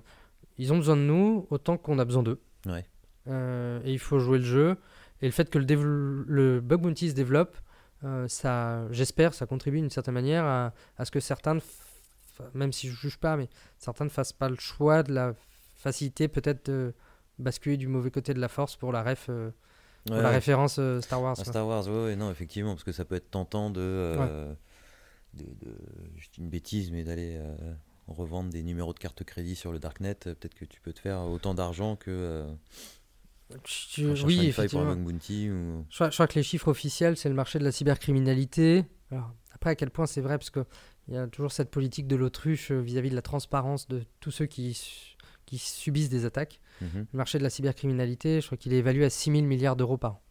ils ont besoin de nous autant qu'on a besoin d'eux. Ouais. Euh, et il faut jouer le jeu. Et le fait que le, le bug bounty se développe, euh, ça, j'espère, ça contribue d'une certaine manière à, à ce que certains, ne même si je juge pas, mais certains ne fassent pas le choix de la facilité peut-être de basculer du mauvais côté de la force pour la ref, euh, pour Ouais, la ouais. référence euh, Star Wars. Ah. Star Wars, ouais, non, effectivement, parce que ça peut être tentant de. euh, de, de- dis une bêtise, mais d'aller revendre des numéros de carte crédit sur le Darknet. Peut-être que tu peux te faire autant d'argent que. Tu- oui, effectivement. bug bounty. Ou... Je crois, je crois que les chiffres officiels, c'est le marché de la cybercriminalité. Alors, après, à quel point c'est vrai, parce qu'il y a toujours cette politique de l'autruche vis-à-vis de la transparence de tous ceux qui subissent des attaques. Mhm. Le marché de la cybercriminalité, je crois qu'il est évalué à 6 000 milliards d'euros par an.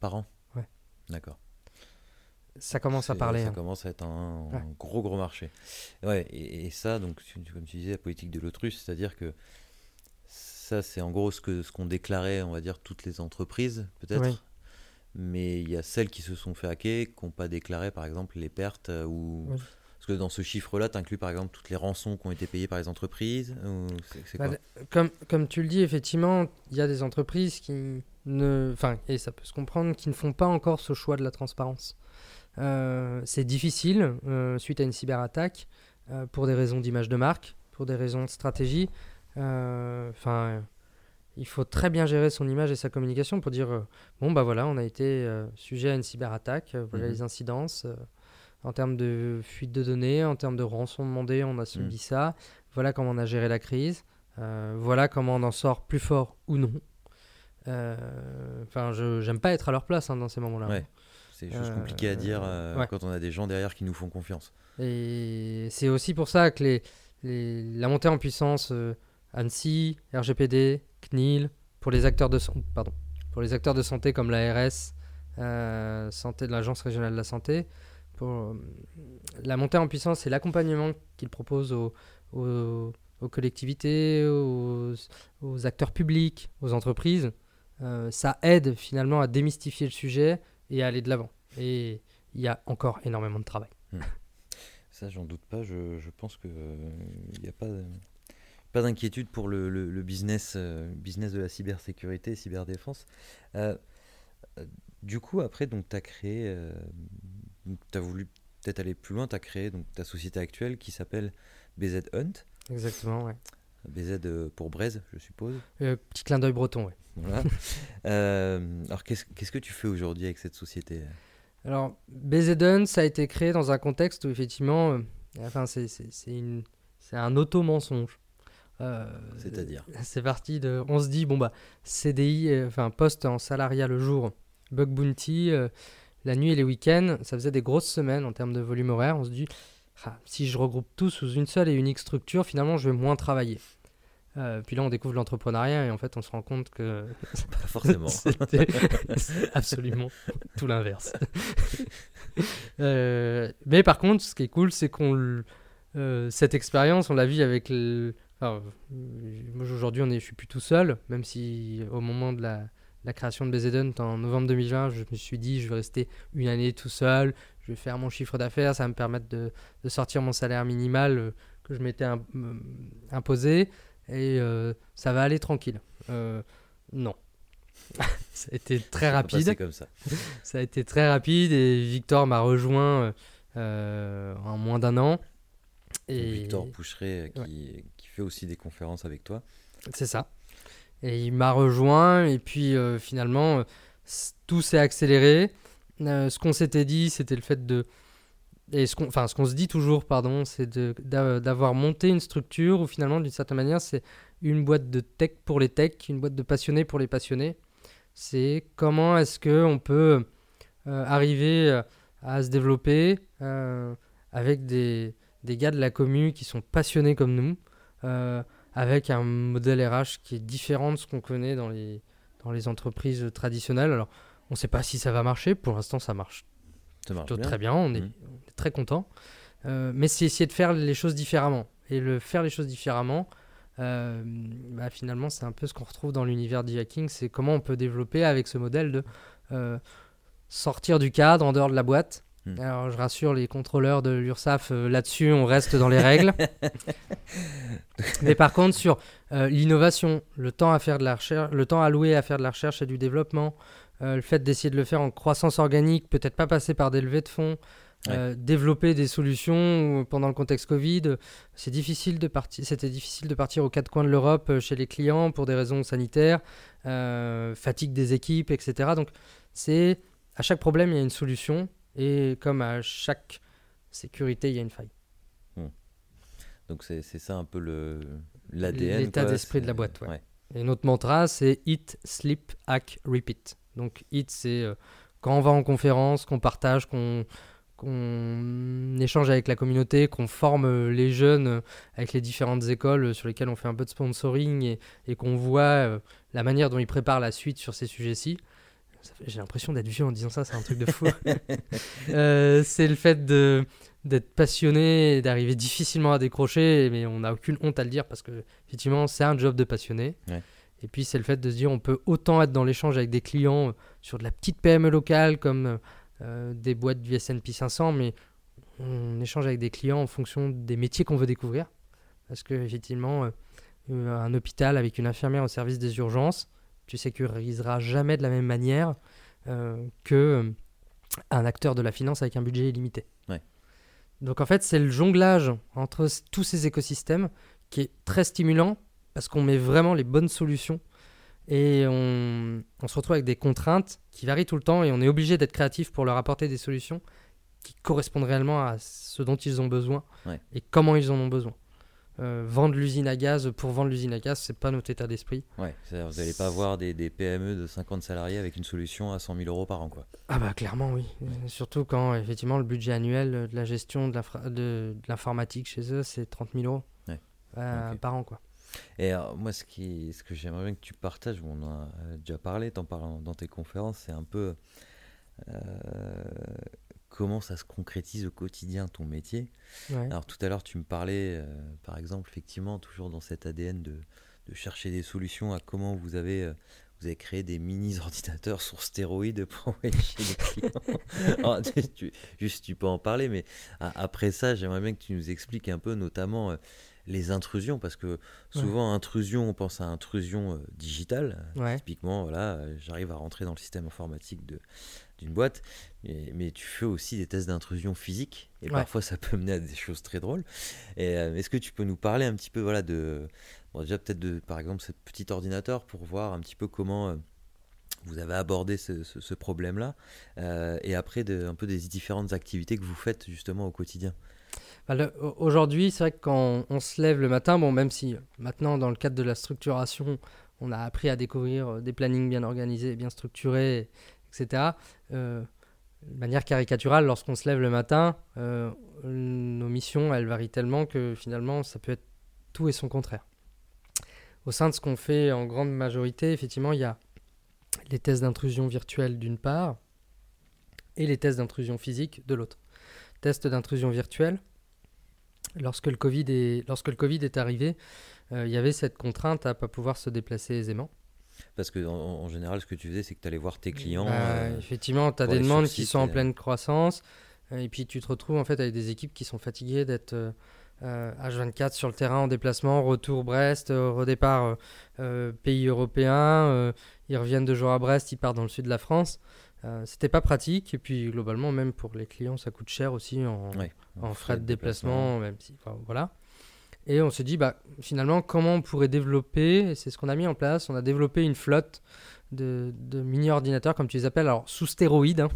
Par an Ouais. D'accord. Ça commence à parler. Ça hein. commence à être un, un Ouais. gros, gros marché. Ouais, et, et ça, donc, comme tu disais, la politique de l'autruche, c'est-à-dire que ça, c'est en gros ce que ce qu'ont déclaré, on va dire, toutes les entreprises, peut-être. Oui. Mais il y a celles qui se sont fait hacker, qui n'ont pas déclaré, par exemple, les pertes euh, ou. Oui. Parce que dans ce chiffre-là, tu inclus par exemple toutes les rançons qui ont été payées par les entreprises ou Bah, quoi Comme, comme tu le dis, effectivement, il y a des entreprises qui ne. Enfin, et ça peut se comprendre, qui ne font pas encore ce choix de la transparence. Euh, c'est difficile euh, suite à une cyberattaque euh, pour des raisons d'image de marque, pour des raisons de stratégie. Enfin, il faut très bien gérer son image et sa communication pour dire bon, bah voilà, on a été sujet à une cyberattaque, voilà Mhm. les incidences. Euh, en termes de fuite de données, en termes de rançon demandée, on a subi ça. Voilà comment on a géré la crise. Euh, voilà comment on en sort plus fort ou non. Euh, Enfin, je j'aime pas être à leur place hein, dans ces moments-là. Ouais. C'est des choses compliquées à dire ouais. quand on a des gens derrière qui nous font confiance. Et c'est aussi pour ça que les, les, la montée en puissance ANSI, RGPD, CNIL, pour les acteurs de, pardon, pour les acteurs de santé comme l'ARS, euh, santé de l'Agence régionale de la santé, euh, la montée en puissance et l'accompagnement qu'ils proposent aux, collectivités, aux, acteurs publics, aux entreprises, euh, ça aide finalement à démystifier le sujet et à aller de l'avant. Et il y a encore énormément de travail. Hmm. Ça, j'en doute pas. Je, pense qu'il n'y a pas pas d'inquiétude pour le, business, euh, business de la cybersécurité, cyberdéfense. Euh, euh, du coup, après, tu as créé, tu as voulu peut-être aller plus loin, tu as créé donc, ta société actuelle qui s'appelle BZ Hunt. Exactement, ouais. BZ pour Braise, je suppose. petit clin d'œil breton, ouais. Voilà. alors, qu'est-ce, qu'est-ce que tu fais aujourd'hui avec cette société? Alors, BZ Hunt, ça a été créé dans un contexte où, effectivement, enfin, c'est, un auto-mensonge. Euh, C'est-à-dire? C'est parti de. On se dit, bon, bah, CDI, euh, enfin, poste en salariat le jour, bug bounty, euh, la nuit et les week-ends, ça faisait des grosses semaines en termes de volume horaire. On se dit, ah, si je regroupe tout sous une seule et unique structure, finalement, je vais moins travailler. puis là, on découvre l'entrepreneuriat et en fait, on se rend compte que. Pas forcément. C'était absolument tout l'inverse. mais par contre, ce qui est cool, c'est qu'on. cette expérience, on l'a vu avec le moi aujourd'hui, on est, je suis plus tout seul, même si au moment de la, la création de BZN en novembre 2020, je me suis dit je vais rester une année tout seul, je vais faire mon chiffre d'affaires, ça va me permettre de, de, sortir mon salaire minimal euh, que je m'étais imposé et euh, ça va aller tranquille. Euh, non. ça a été très rapide. Comme ça. ça a été très rapide et Victor m'a rejoint en moins d'un an. Et... Victor Poucheret qui, fait aussi des conférences avec toi. C'est ça. Et il m'a rejoint et puis euh, finalement euh, tout s'est accéléré. Euh, ce qu'on s'était dit, c'était le fait de et ce qu'on enfin ce qu'on se dit toujours pardon, c'est d'avoir monté une structure où finalement d'une certaine manière c'est une boîte de tech pour les techs, une boîte de passionnés pour les passionnés. C'est comment est-ce que on peut arriver à se développer avec des, des gars de la commune qui sont passionnés comme nous, avec un modèle RH qui est différent de ce qu'on connaît dans les, dans les entreprises traditionnelles. Alors, on ne sait pas si ça va marcher. Pour l'instant, ça marche, ça marche très bien. On, est, mmh. très content. Euh, mais c'est essayer de faire les choses différemment. Et le faire les choses différemment, euh, bah, finalement, c'est un peu ce qu'on retrouve dans l'univers du hacking. C'est comment on peut développer avec ce modèle de sortir du cadre en dehors de la boîte Hmm. Alors, je rassure les contrôleurs de l'URSSAF, euh, là-dessus, on reste dans les règles. Mais par contre, sur euh, l'innovation, le temps à faire de la recherche, le temps alloué à faire de la recherche et du développement, euh, le fait d'essayer de le faire en croissance organique, peut-être pas passer par des levées de fonds, développer des solutions pendant le contexte Covid, c'est difficile de partir. C'était difficile de partir aux quatre coins de l'Europe chez les clients pour des raisons sanitaires, fatigue des équipes, etc. Donc, c'est à chaque problème, il y a une solution. Et comme à chaque sécurité, il y a une faille. Hmm. Donc c'est ça un peu l'ADN. L'état d'esprit de la boîte. Ouais. Et notre mantra, c'est Eat, Sleep, Hack, Repeat. Donc Eat, c'est euh, quand on va en conférence, qu'on partage, qu'on échange avec la communauté, qu'on forme les jeunes euh, avec les différentes écoles sur lesquelles on fait un peu de sponsoring et, et qu'on voit euh, la manière dont ils préparent la suite sur ces sujets-ci. J'ai l'impression d'être vieux en disant ça, c'est un truc de fou. Euh, c'est le fait de d'être passionné et d'arriver difficilement à décrocher, mais on n'a aucune honte à le dire parce que effectivement c'est un job de passionné. Et puis c'est le fait de se dire on peut autant être dans l'échange avec des clients euh, sur de la petite PME locale comme euh, des boîtes du S&P 500, mais on échange avec des clients en fonction des métiers qu'on veut découvrir. Parce que effectivement, un hôpital avec une infirmière au service des urgences, tu sécuriseras jamais de la même manière euh, que euh, un acteur de la finance avec un budget illimité. Donc en fait, c'est le jonglage entre tous ces écosystèmes qui est très stimulant parce qu'on met vraiment les bonnes solutions et on, se retrouve avec des contraintes qui varient tout le temps et on est obligé d'être créatif pour leur apporter des solutions qui correspondent réellement à ce dont ils ont besoin et comment ils en ont besoin. Euh, vendre l'usine à gaz pour vendre l'usine à gaz, c'est pas notre état d'esprit. Ouais, vous n'allez pas avoir des, des PME de 50 salariés avec une solution à 100 000 euros par an, quoi. Ah bah clairement oui. Surtout quand effectivement le budget annuel de la gestion de l'informatique chez eux, c'est 30 000 euros Ouais. euh, par an quoi. Et alors, moi, ce, qui, ce que j'aimerais bien que tu partages, on en a déjà parlé, t'en parles dans tes conférences, c'est un peu euh, comment ça se concrétise au quotidien ton métier. Ouais. Alors tout à l'heure, tu me parlais, euh, par exemple, effectivement, toujours dans cet ADN de, de chercher des solutions à comment vous avez, euh, vous avez créé des mini ordinateurs sur stéroïdes pour envoyer chez les clients. Alors, tu- tu- juste, tu peux en parler, mais a- après ça, j'aimerais bien que tu nous expliques un peu, notamment euh, les intrusions, parce que souvent, intrusion, on pense à intrusion euh, digitale. Ouais. Typiquement, voilà, euh, j'arrive à rentrer dans le système informatique de d'une boîte, mais, mais tu fais aussi des tests d'intrusion physique, et Ouais. parfois ça peut mener à des choses très drôles. Euh, est-ce que tu peux nous parler un petit peu, voilà, de, bon, déjà peut-être de, par exemple, ce petit ordinateur pour voir un petit peu comment euh, vous avez abordé ce, ce- ce problème-là, euh, et après de, un peu des différentes activités que vous faites justement au quotidien? Bah, Aujourd'hui, c'est vrai que quand on, se lève le matin, bon, même si euh, maintenant, dans le cadre de la structuration, on a appris à découvrir euh, des plannings bien organisés, bien structurés, etc. euh, de manière caricaturale, lorsqu'on se lève le matin, nos missions, elles varient tellement que finalement, ça peut être tout et son contraire. Au sein de ce qu'on fait en grande majorité, effectivement, il y a les tests d'intrusion virtuelle d'une part et les tests d'intrusion physique de l'autre. Tests d'intrusion virtuelle, lorsque le Covid est, lorsque le COVID est arrivé, euh, il y avait cette contrainte à ne pas pouvoir se déplacer aisément. Parce que en, en général, ce que tu faisais, c'est que tu allais voir tes clients. Bah, euh, effectivement, tu as des demandes qui sont en et- pleine croissance, euh, et puis tu te retrouves en fait avec des équipes qui sont fatiguées d'être euh, euh, H24 sur le terrain en déplacement, retour Brest, euh, redépart euh, euh, pays européen, euh, ils reviennent deux jours à Brest, ils partent dans le sud de la France. Euh, C'était pas pratique, et puis globalement, même pour les clients, ça coûte cher aussi en, Ouais, en frais de déplacement, même si, enfin, voilà. Et on s'est dit, bah, finalement, comment on pourrait développer, c'est ce qu'on a mis en place, on a développé une flotte de, de mini-ordinateurs, comme tu les appelles, alors sous stéroïdes. hein.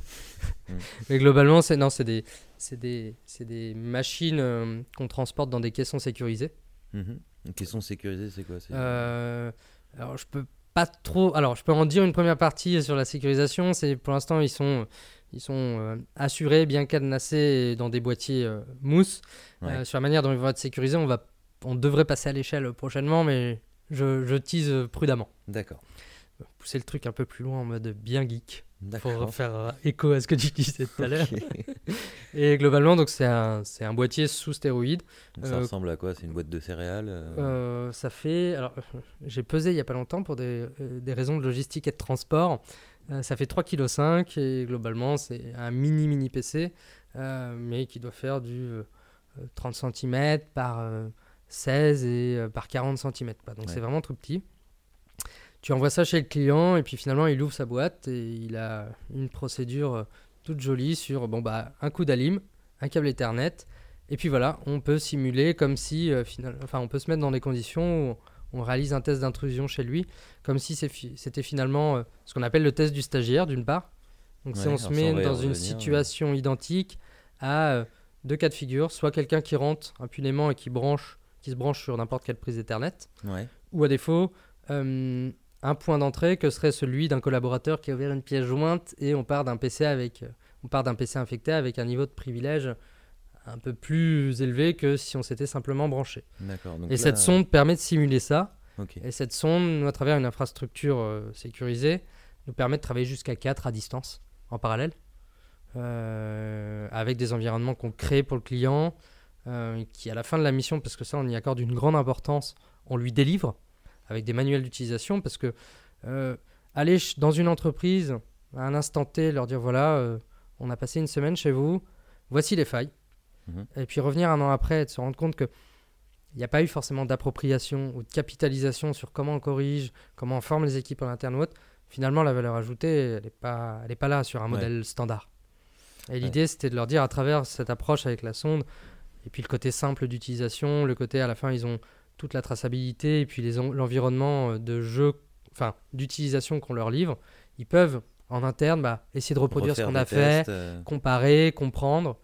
Mm. Mais globalement, c'est non, c'est des, c'est des, des machines euh, qu'on transporte dans des caissons sécurisés. Mhm. Une question sécurisée, c'est quoi Euh, alors, je peux pas trop. Alors, je peux en dire une première partie sur la sécurisation. C'est pour l'instant, ils sont, ils sont euh, assurés, bien cadenassés dans des boîtiers euh, mousse. Ouais. Euh, sur la manière dont ils vont être sécurisés, on va, on devrait passer à l'échelle prochainement, mais je, je tease prudemment. D'accord. Pousser le truc un peu plus loin en mode bien geek pour faire euh, écho à ce que tu disais tout à l'heure. Et globalement, donc c'est un, c'est un boîtier sous stéroïdes. Donc ça Euh, ressemble à quoi? C'est une boîte de céréales euh, Euh, ça fait. Alors, j'ai pesé il n'y a pas longtemps pour des, des raisons de logistique et de transport. Ça fait 3,5 kg et globalement, c'est un mini mini PC, mais qui doit faire du euh, 30 cm par euh, 16 et par 40 cm. Donc, Ouais. c'est vraiment tout petit. Tu envoies ça chez le client et puis finalement, il ouvre sa boîte et il a une procédure euh, toute jolie sur bon, bah, un coup d'alim, un câble Ethernet. Et puis voilà, on peut simuler comme si, euh, final- enfin, on peut se mettre dans des conditions où on réalise un test d'intrusion chez lui, comme si c'était finalement euh, ce qu'on appelle le test du stagiaire, d'une part. Donc si on se met dans une situation identique à euh, deux cas de figure, soit quelqu'un qui rentre impunément et qui branche, qui se branche sur n'importe quelle prise Ethernet, Ouais. ou à défaut un point d'entrée que serait celui d'un collaborateur qui a ouvert une pièce jointe et on part d'un PC avec, on part d'un PC infecté avec un niveau de privilège un peu plus élevé que si on s'était simplement branché. Et là, cette sonde permet de simuler ça. Et cette sonde, à travers une infrastructure euh, sécurisée, nous permet de travailler jusqu'à 4 à distance, en parallèle, euh, avec des environnements qu'on crée pour le client, euh, qui à la fin de la mission, parce que ça on y accorde une grande importance, on lui délivre avec des manuels d'utilisation, parce que euh, aller dans une entreprise, à un instant T, leur dire voilà, euh, on a passé une semaine chez vous, voici les failles, Mhm. et puis revenir un an après et de se rendre compte que il n'y a pas eu forcément d'appropriation ou de capitalisation sur comment on corrige, comment on forme les équipes en interne ou autre. Finalement, la valeur ajoutée, elle n'est pas, elle est pas là sur un Ouais. modèle standard. Et l'idée, c'était de leur dire à travers cette approche avec la sonde, et puis le côté simple d'utilisation, le côté à la fin, ils ont toute la traçabilité, et puis l'environnement euh, de jeu, enfin d'utilisation qu'on leur livre, ils peuvent en interne bah, essayer de reproduire ce qu'on a fait, euh, comparer, comprendre,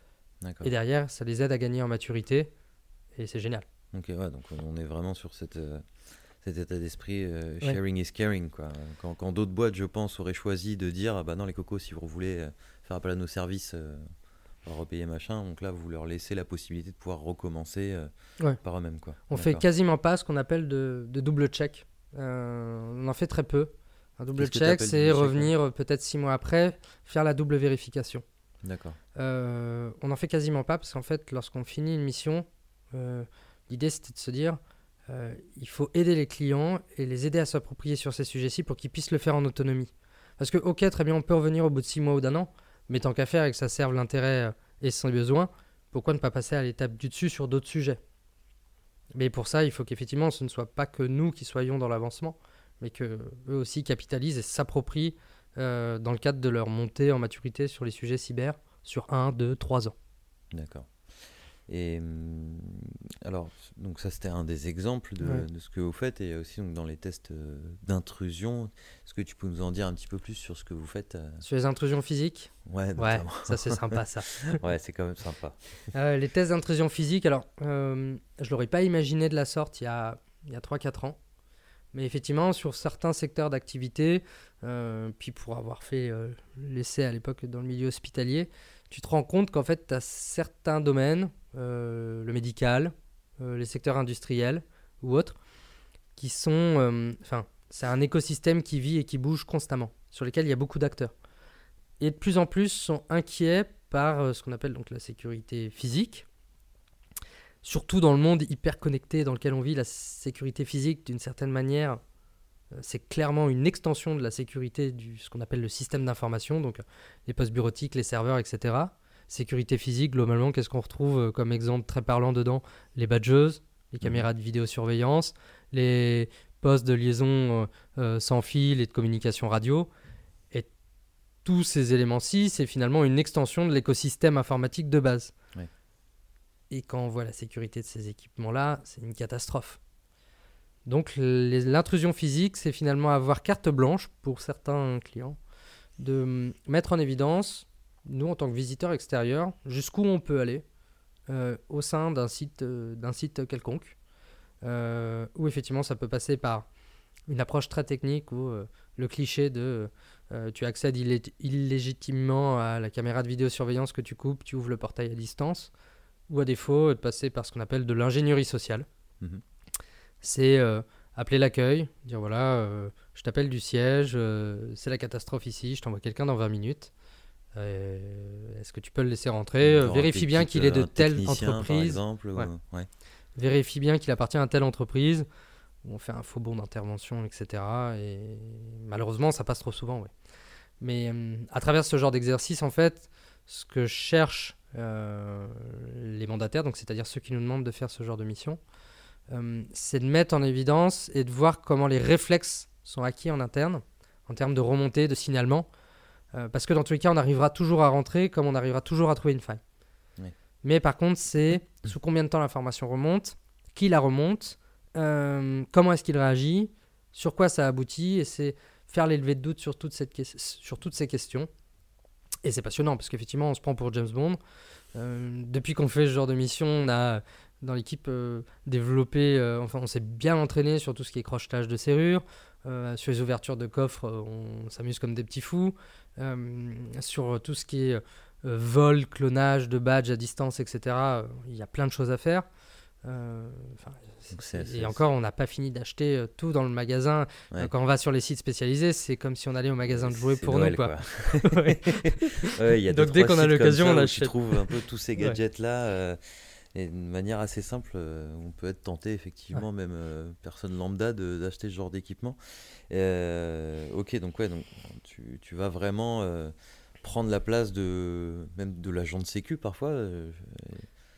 et derrière, ça les aide à gagner en maturité, et c'est génial. Ok, ouais, donc on est vraiment sur cette, euh, cet état d'esprit euh, sharing is caring. Quoi. Quand, quand d'autres boîtes, je pense, auraient choisi de dire ah bah non, les cocos, si vous voulez faire appel à nos services, repayer machin. Donc là, vous leur laissez la possibilité de pouvoir recommencer par eux-mêmes. Quoi. On fait quasiment pas ce qu'on appelle de, de, double check. on en fait très peu. Un double check, c'est revenir peut-être six mois après, faire la double vérification. D'accord. on n'en fait quasiment pas parce qu'en fait, lorsqu'on finit une mission, L'idée, c'était de se dire, euh, il faut aider les clients et les aider à s'approprier sur ces sujets-ci pour qu'ils puissent le faire en autonomie. Parce que, ok, très bien, on peut revenir au bout de six mois ou d'un an, mais tant qu'à faire et que ça serve l'intérêt euh, et son besoin, pourquoi ne pas passer à l'étape du dessus sur d'autres sujets? Mais pour ça, il faut qu'effectivement, ce ne soit pas que nous qui soyons dans l'avancement, mais que eux aussi capitalisent et s'approprient euh, dans le cadre de leur montée en maturité sur les sujets cyber sur 1, 2, 3 ans. D'accord. Et hum, alors, donc ça c'était un des exemples de, de, ce que vous faites et aussi donc dans les tests euh, d'intrusion. Est-ce que tu peux nous en dire un petit peu plus sur ce que vous faites euh? Sur les intrusions physiques? Ouais, ouais ça c'est sympa ça. ouais, c'est quand même sympa. Euh, les tests d'intrusion physique, alors je l'aurais pas imaginé de la sorte il y a, il y a 3-4 ans. Mais effectivement, sur certains secteurs d'activité, puis pour avoir fait l'essai à l'époque dans le milieu hospitalier, tu te rends compte qu'en fait, tu as certains domaines, euh, le médical, euh, les secteurs industriels ou autres, qui sont. Euh, enfin, c'est un écosystème qui vit et qui bouge constamment, sur lequel il y a beaucoup d'acteurs. Et de plus en plus sont inquiets par ce qu'on appelle donc la sécurité physique. Surtout dans le monde hyper connecté dans lequel on vit, la sécurité physique, d'une certaine manière, c'est clairement une extension de la sécurité du ce qu'on appelle le système d'information, donc les postes bureautiques, les serveurs, etc. Sécurité physique, globalement, qu'est-ce qu'on retrouve euh, comme exemple très parlant dedans? Les badgeuses, les caméras de vidéosurveillance, les postes de liaison euh, euh, sans fil et de communication radio. Et tous ces éléments-ci, c'est finalement une extension de l'écosystème informatique de base. Et quand on voit la sécurité de ces équipements-là, c'est une catastrophe. Donc l'intrusion physique, c'est finalement avoir carte blanche pour certains clients de mettre en évidence, nous en tant que visiteurs extérieurs, jusqu'où on peut aller euh, au sein d'un site, euh, site quelconque, euh, où effectivement ça peut passer par une approche très technique où le cliché de tu accèdes illégitimement à la caméra de vidéosurveillance que tu coupes, tu ouvres le portail à distance, ou à défaut de passer par ce qu'on appelle de l'ingénierie sociale. Mhm c'est euh, appeler l'accueil, dire voilà, euh, je t'appelle du siège, euh, c'est la catastrophe ici, je t'envoie quelqu'un dans 20 minutes. Est-ce que tu peux le laisser rentrer? Vérifie bien qu'il est de telle entreprise. Vérifie bien qu'il appartient à telle entreprise. On fait un faux bon d'intervention, etc. Et malheureusement, ça passe trop souvent. Mais à travers ce genre d'exercice, en fait, ce que cherchent les mandataires, donc c'est-à-dire ceux qui nous demandent de faire ce genre de mission, euh, c'est de mettre en évidence et de voir comment les réflexes sont acquis en interne, en termes de remontée, de signalement. Euh, parce que dans tous les cas, on arrivera toujours à rentrer comme on arrivera toujours à trouver une faille. Mais par contre, c'est sous combien de temps l'information remonte, qui la remonte, euh, comment est-ce qu'il réagit, sur quoi ça aboutit, et c'est faire l'élevé de doute sur, toute cette sur toutes ces questions. Et c'est passionnant, parce qu'effectivement, on se prend pour James Bond. depuis qu'on fait ce genre de mission, on a dans l'équipe euh, développé, euh, enfin on s'est bien entraîné sur tout ce qui est crochetage de serrures, euh, sur les ouvertures de coffres on s'amuse comme des petits fous, sur tout ce qui est vol, clonage de badges à distance, etc. Il y a plein de choses à faire. et encore, on n'a pas fini d'acheter tout dans le magasin. Quand on va sur les sites spécialisés, c'est comme si on allait au magasin de jouets pour nous. Quoi. Donc dès qu'on a l'occasion, on achète. Tu trouves un peu tous ces gadgets-là. Et d'une manière assez simple, euh, on peut être tenté, effectivement, même euh, personne lambda, d'acheter ce genre d'équipement. Euh, ok, donc ouais, donc, tu, tu vas vraiment prendre la place de même de l'agent de sécu parfois.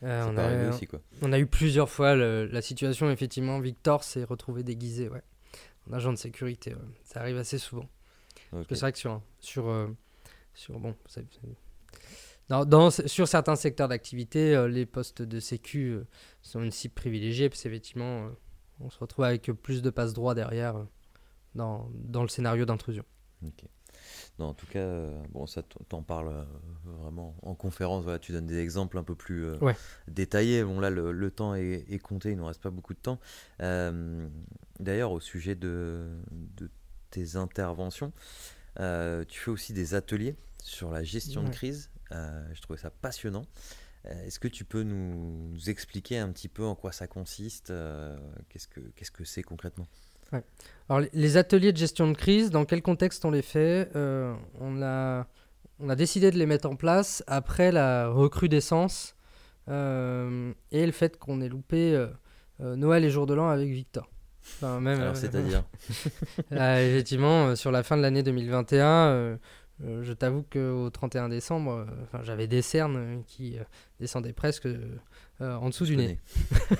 on, a, aussi, quoi. on a eu plusieurs fois la situation, effectivement, Victor s'est retrouvé déguisé ouais, en agent de sécurité. Ça arrive assez souvent. C'est vrai que sur, sur, sur bon, sur certains secteurs d'activité, euh, les postes de sécu euh, sont une cible privilégiée, parce qu'effectivement, euh, on se retrouve avec plus de passe droit derrière dans, dans, le scénario d'intrusion. en tout cas, bon, ça t'en parles vraiment en conférence. Voilà, tu donnes des exemples un peu plus détaillés. Bon, là, le, temps est, compté, il ne nous reste pas beaucoup de temps. D'ailleurs, au sujet de, de tes interventions, tu fais aussi des ateliers sur la gestion de crise. je trouvais ça passionnant. Euh, est-ce que tu peux nous, expliquer un petit peu en quoi ça consiste euh, Qu'est-ce que c'est concrètement? Alors les ateliers de gestion de crise, dans quel contexte on les fait? Euh, on, a, on a décidé de les mettre en place après la recrudescence et le fait qu'on ait loupé Noël et Jour de l'An avec Victor. même, Alors c'est-à-dire? Effectivement, sur la fin de l'année 2021 euh, je t'avoue qu'au 31 décembre, euh, j'avais des cernes qui euh, descendaient presque en dessous du nez.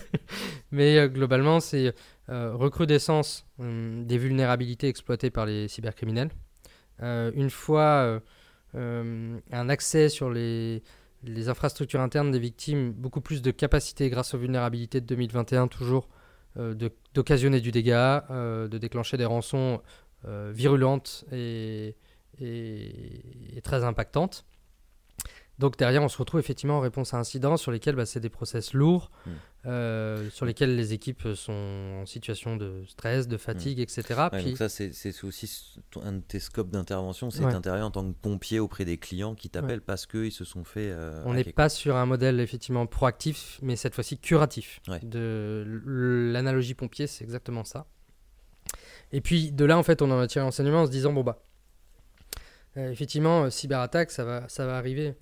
Mais globalement, c'est recrudescence des vulnérabilités exploitées par les cybercriminels. une fois un accès sur les, les infrastructures internes des victimes, beaucoup plus de capacité grâce aux vulnérabilités de 2021 toujours d'occasionner du dégât, de déclencher des rançons virulentes et, est, très impactante. Donc derrière, on se retrouve effectivement en réponse à incidents sur lesquels bah, c'est des process lourds, mm. euh, sur lesquels les équipes sont en situation de stress, de fatigue, mm. etc. Donc ça, c'est aussi un de tes scopes d'intervention, c'est ouais. en tant que pompier auprès des clients qui t'appellent parce qu'ils se sont fait... Euh, on n'est pas sur un modèle effectivement proactif, mais cette fois-ci curatif. De l'analogie pompier, c'est exactement ça. Et puis de là, en fait, on en a tiré enseignement en se disant, bon bah, effectivement, euh, cyberattaque, ça va, ça va arriver.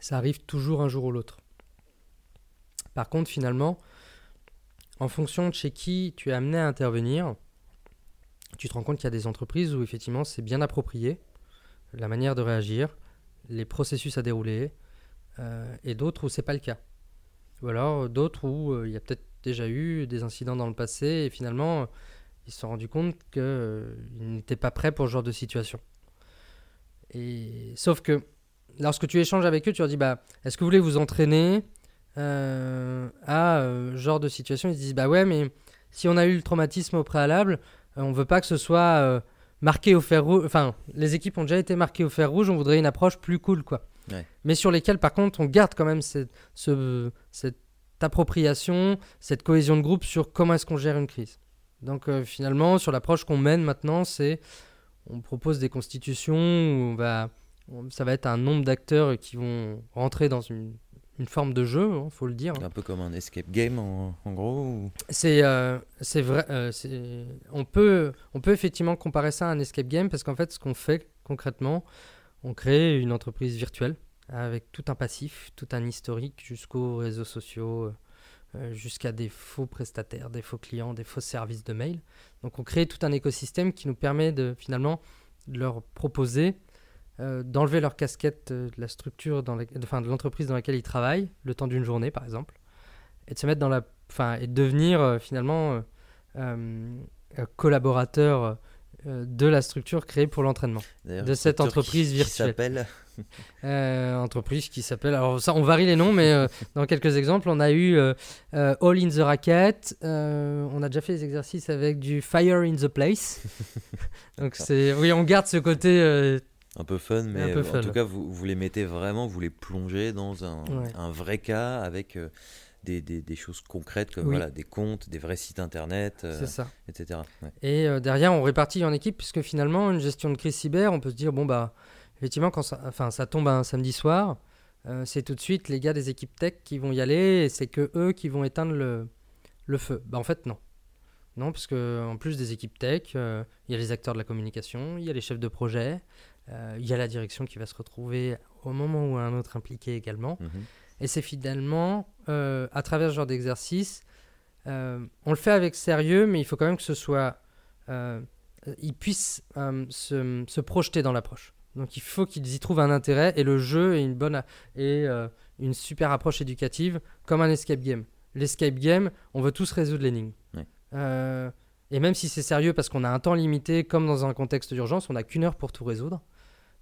Ça arrive toujours un jour ou l'autre. Par contre, finalement, en fonction de chez qui tu es amené à intervenir, tu te rends compte qu'il y a des entreprises où effectivement c'est bien approprié, la manière de réagir, les processus à dérouler, euh, et d'autres où c'est pas le cas. Ou alors d'autres où il y a peut-être déjà eu des incidents dans le passé et finalement ils se sont rendus compte qu'ils n'étaient pas prêts pour ce genre de situation. Et, sauf que lorsque tu échanges avec eux, tu leur dis bah, Est-ce que vous voulez vous entraîner euh, à euh, genre de situation? Ils disent Bah ouais, mais si on a eu le traumatisme au préalable, euh, on veut pas que ce soit marqué au fer rouge. Enfin, les équipes ont déjà été marquées au fer rouge, on voudrait une approche plus cool, quoi. Mais sur lesquelles, par contre, on garde quand même cette, ce, cette appropriation, cette cohésion de groupe sur comment est-ce qu'on gère une crise. Donc finalement, sur l'approche qu'on mène maintenant, c'est on propose des constitutions où on va, ça va être un nombre d'acteurs qui vont rentrer dans une, forme de jeu, il hein, faut le dire. Un peu comme un escape game en, gros C'est euh, vrai, euh, on, peut, on peut effectivement comparer ça à un escape game parce qu'en fait ce qu'on fait concrètement, on crée une entreprise virtuelle avec tout un passif, tout un historique jusqu'aux réseaux sociaux, euh, jusqu'à des faux prestataires, des faux clients, des faux services de mail. Donc on crée tout un écosystème qui nous permet de finalement de leur proposer euh, d'enlever leur casquette euh, de la structure, dans de, de l'entreprise dans laquelle ils travaillent, le temps d'une journée par exemple, et de se mettre dans la, enfin, et devenir finalement collaborateur de la structure créée pour l'entraînement de cette entreprise virtuelle. Euh, entreprise qui s'appelle. Alors, ça, on varie les noms, mais euh, dans quelques exemples, on a eu euh, All in the Racket. on a déjà fait des exercices avec du Fire in the Place. Donc, c'est. Oui, on garde ce côté. un peu fun, mais en tout cas, vous, vous, les mettez vraiment, vous les plongez dans un, un vrai cas avec. Des, des, des, choses concrètes comme voilà, des comptes, des vrais sites internet, ça. etc. Et derrière, on répartit en équipe, puisque finalement, une gestion de crise cyber, on peut se dire, bon, bah, effectivement, quand ça, enfin, ça tombe un samedi soir, euh, c'est tout de suite les gars des équipes tech qui vont y aller et c'est que eux qui vont éteindre le, le feu. Bah, en fait, non. Non, parce qu'en plus des équipes tech, euh, il y a les acteurs de la communication, il y a les chefs de projet, euh, il y a la direction qui va se retrouver au moment où un autre impliqué également. Mhm. Et c'est finalement, à travers ce genre d'exercice, on le fait avec sérieux, mais il faut quand même que ce soit. ils puissent se, se, projeter dans l'approche. Donc il faut qu'ils y trouvent un intérêt et le jeu est une bonne et euh, une super approche éducative comme un escape game. L'escape game, on veut tous résoudre l'énigme. Euh, et même si c'est sérieux parce qu'on a un temps limité, comme dans un contexte d'urgence, on n'a qu'une heure pour tout résoudre.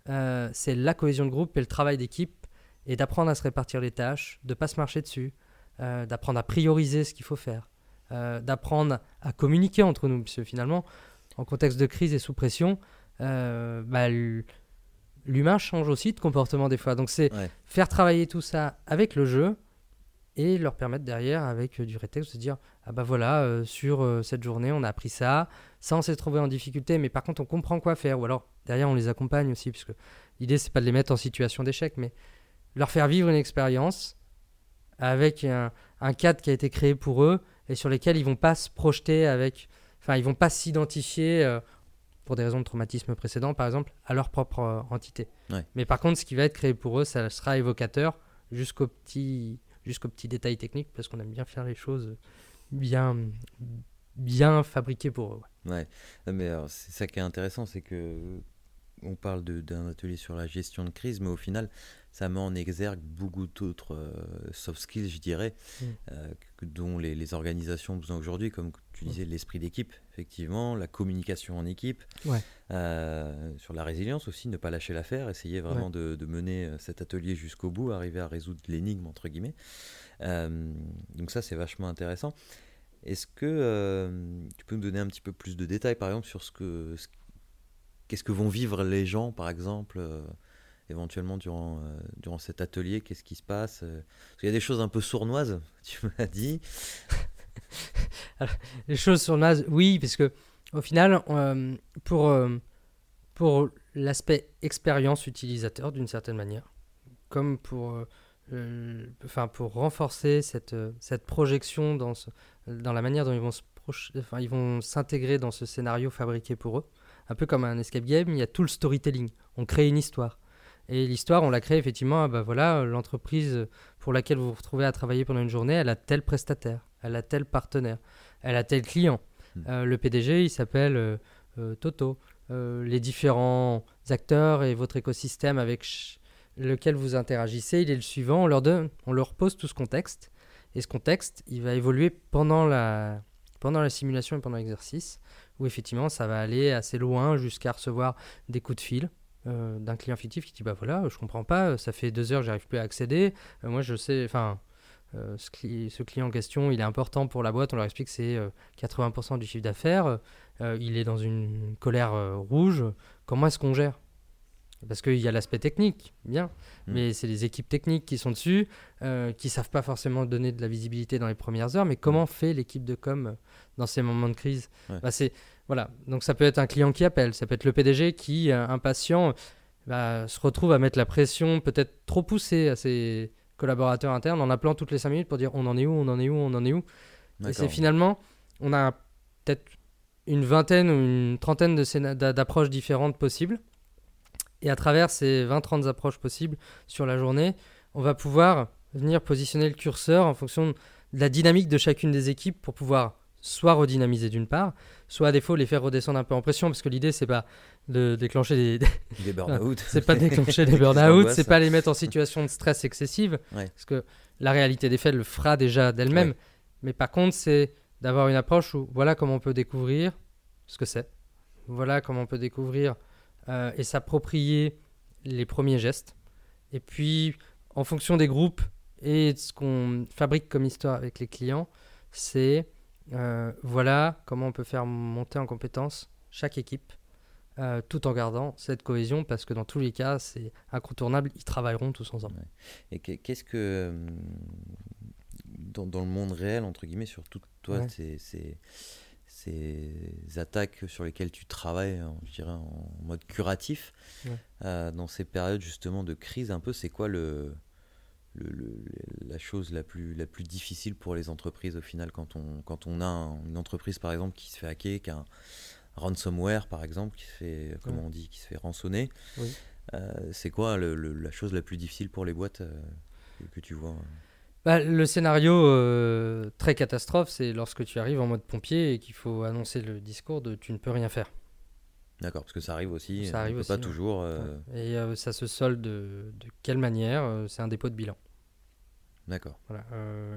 Euh, c'est la cohésion de groupe et le travail d'équipe et d'apprendre à se répartir les tâches, de pas se marcher dessus, d'apprendre à prioriser ce qu'il faut faire, d'apprendre à communiquer entre nous, parce que finalement, en contexte de crise et sous pression, bah, l'humain change aussi de comportement des fois. Donc c'est faire travailler tout ça avec le jeu et leur permettre derrière, avec du rétexte, de dire Ah bah voilà, sur cette journée, on a appris ça, ça on s'est trouvé en difficulté, mais par contre on comprend quoi faire. Ou alors derrière, on les accompagne aussi, puisque l'idée c'est pas de les mettre en situation d'échec, mais leur faire vivre une expérience avec un, cadre qui a été créé pour eux et sur lesquels ils vont pas se projeter avec, enfin ils vont pas s'identifier euh, pour des raisons de traumatisme précédent par exemple à leur propre euh, entité. Mais par contre ce qui va être créé pour eux ça sera évocateur jusqu'au petit jusqu'au petit détail technique parce qu'on aime bien faire les choses bien bien fabriquées pour eux. Ouais, mais c'est ça qui est intéressant c'est que on parle d'un atelier sur la gestion de crise mais au final ça met en exergue beaucoup d'autres euh, soft skills, je dirais, mm. euh, dont les, organisations ont besoin aujourd'hui, comme tu disais, l'esprit d'équipe, effectivement, la communication en équipe, euh, sur la résilience aussi, ne pas lâcher l'affaire, essayer vraiment de, mener cet atelier jusqu'au bout, arriver à résoudre l'énigme, entre guillemets. donc ça, c'est vachement intéressant. Est-ce que tu peux nous donner un petit peu plus de détails, par exemple, sur ce que... Qu'est-ce que vont vivre les gens, par exemple éventuellement durant, euh, durant cet atelier Qu'est-ce qui se passe euh, Parce qu'il y a des choses un peu sournoises, tu m'as dit. les choses sournoises, oui, parce que au final, euh, pour, pour l'aspect expérience utilisateur d'une certaine manière, comme pour, enfin, pour renforcer cette, cette projection dans, dans la manière dont ils vont se enfin, ils vont s'intégrer dans ce scénario fabriqué pour eux. Un peu comme un escape game, il y a tout le storytelling. On crée une histoire. Et l'histoire, on l'a créée effectivement, ah bah voilà, l'entreprise pour laquelle vous vous retrouvez à travailler pendant une journée, elle a tel prestataire, elle a tel partenaire, elle a tel client. Hmm. Euh, le PDG, il s'appelle euh, euh, Toto. les différents acteurs et votre écosystème avec lequel vous interagissez, il est le suivant. On leur, donne, on leur pose tout ce contexte. Et ce contexte, il va évoluer pendant la, pendant la simulation et pendant l'exercice, où effectivement, ça va aller assez loin jusqu'à recevoir des coups de fil, euh, d'un client fictif qui dit bah voilà, je comprends pas, ça fait deux heures, j'arrive plus à accéder. Euh, moi, je sais, enfin, euh, ce, client en question, il est important pour la boîte. On leur explique que c'est 80% du chiffre d'affaires. il est dans une colère rouge. Comment est-ce qu'on gère? Parce qu'il y a l'aspect technique, bien, mm. mais c'est les équipes techniques qui sont dessus, euh, qui savent pas forcément donner de la visibilité dans les premières heures, mais comment mm. fait l'équipe de com dans ces moments de crise? Bah, c'est voilà, donc ça peut être un client qui appelle, ça peut être le PDG qui, euh, impatient, bah, se retrouve à mettre la pression peut-être trop poussée à ses collaborateurs internes en appelant toutes les 5 minutes pour dire on en est où, on en est où, on en est où. Et c'est finalement, on a peut-être une vingtaine ou une trentaine d'approches différentes possibles. Et à travers ces 20-30 approches possibles sur la journée, on va pouvoir venir positionner le curseur en fonction de la dynamique de chacune des équipes pour pouvoir soit redynamiser d'une part, soit à défaut les faire redescendre un peu en pression, parce que l'idée c'est pas de déclencher des, des burn-out, c'est pas de déclencher des burn-out, c'est pas les mettre en situation de stress excessive, parce que la réalité des faits le fera déjà d'elle-même. Mais par contre, c'est d'avoir une approche où voilà comment on peut découvrir ce que c'est, voilà comment on peut découvrir euh, et s'approprier les premiers gestes. Et puis, en fonction des groupes et de ce qu'on fabrique comme histoire avec les clients, c'est euh, voilà comment on peut faire monter en compétence chaque équipe euh, tout en gardant cette cohésion parce que dans tous les cas, c'est incontournable, ils travailleront tous ensemble. Et qu'est-ce que, dans, dans, le monde réel, entre guillemets, surtout toi, c'est ces attaques sur lesquelles tu travailles, je dirais, en mode curatif, euh, dans ces périodes justement de crise un peu, c'est quoi le, le, la chose la plus, la plus difficile pour les entreprises au final quand on, quand on a une entreprise par exemple qui se fait hacker, qui a un ransomware par exemple, qui se fait, comment on dit, qui se fait rançonner, euh, c'est quoi la chose la plus difficile pour les boîtes euh, que, tu vois bah, le scénario euh, très catastrophe, c'est lorsque tu arrives en mode pompier et qu'il faut annoncer le discours de tu ne peux rien faire. D'accord, parce que ça arrive aussi, ça arrive pas toujours. Euh, et euh, ça se solde de, quelle manière C'est un dépôt de bilan. D'accord. Voilà,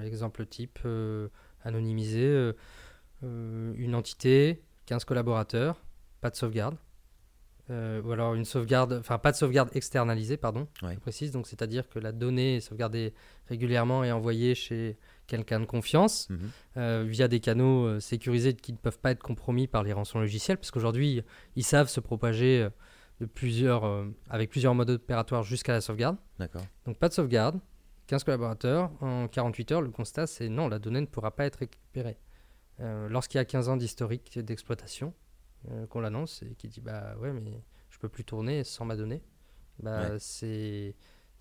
exemple type, anonymisé, une entité, 15 collaborateurs, pas de sauvegarde. euh, ou alors une sauvegarde, enfin pas de sauvegarde externalisée, pardon, Ouais. je précise, donc c'est-à-dire que la donnée est sauvegardée régulièrement et envoyée chez quelqu'un de confiance Mhm. euh, via des canaux euh, sécurisés qui ne peuvent pas être compromis par les rançons logicielles, parce qu'aujourd'hui, ils savent se propager euh, de plusieurs, euh, avec plusieurs modes opératoires jusqu'à la sauvegarde. D'accord. Donc pas de sauvegarde, 15 collaborateurs, en 48 heures, le constat c'est non, la donnée ne pourra pas être récupérée. Euh, Lorsqu'il y a 15 ans d'historique d'exploitation, qu'on l'annonce et qui dit bah ouais mais je peux plus tourner sans ma donnée, bah Ouais. c'est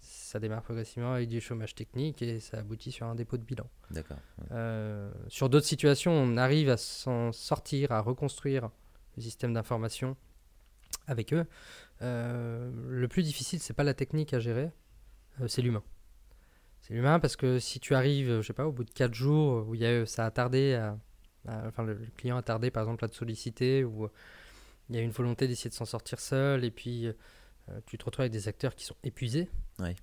ça démarre progressivement avec du chômage technique et ça aboutit sur un dépôt de bilan. D'accord. ouais. Euh, sur d'autres situations, on arrive à s'en sortir, à reconstruire le système d'information avec eux. Euh, le plus difficile, c'est pas la technique à gérer, euh, c'est l'humain. C'est l'humain parce que si tu arrives, je sais pas, au bout de 4 jours où il y a, ça a tardé, à, à- enfin le, le client a tardé par exemple à te solliciter ou il y a une volonté d'essayer de s'en sortir seul et puis tu te retrouves avec des acteurs qui sont épuisés,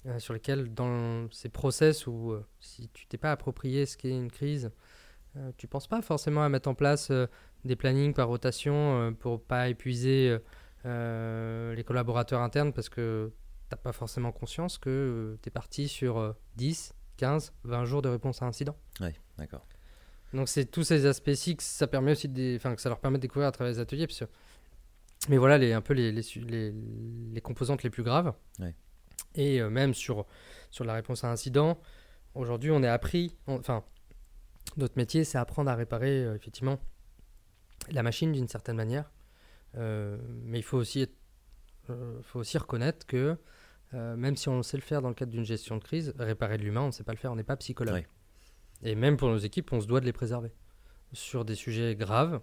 euh, sur lesquels dans ces process où euh, si tu t'es pas approprié ce qu'est une crise, euh, tu penses pas forcément à mettre en place euh, des plannings par rotation euh, pour pas épuiser euh, euh, les collaborateurs internes parce que t'as pas forcément conscience que tu es parti sur euh, 10, 15, 20 jours de réponse à incident. Ouais, d'accord. Donc c'est tous ces aspects-ci que ça permet aussi de, enfin, que ça leur permet de découvrir à travers les ateliers. parce que- Mais voilà les, un peu les, les, les- les composantes les plus graves. Ouais. Et euh, même sur, sur la réponse à incident, aujourd'hui on est appris, on- enfin notre métier c'est apprendre à réparer euh, effectivement la machine d'une certaine manière. Euh, mais il faut aussi, être- faut aussi reconnaître que même si on sait le faire dans le cadre d'une gestion de crise, réparer de l'humain on ne sait pas le faire, on n'est pas psychologue. Ouais. Et même pour nos équipes, on se doit de les préserver. Sur des sujets graves,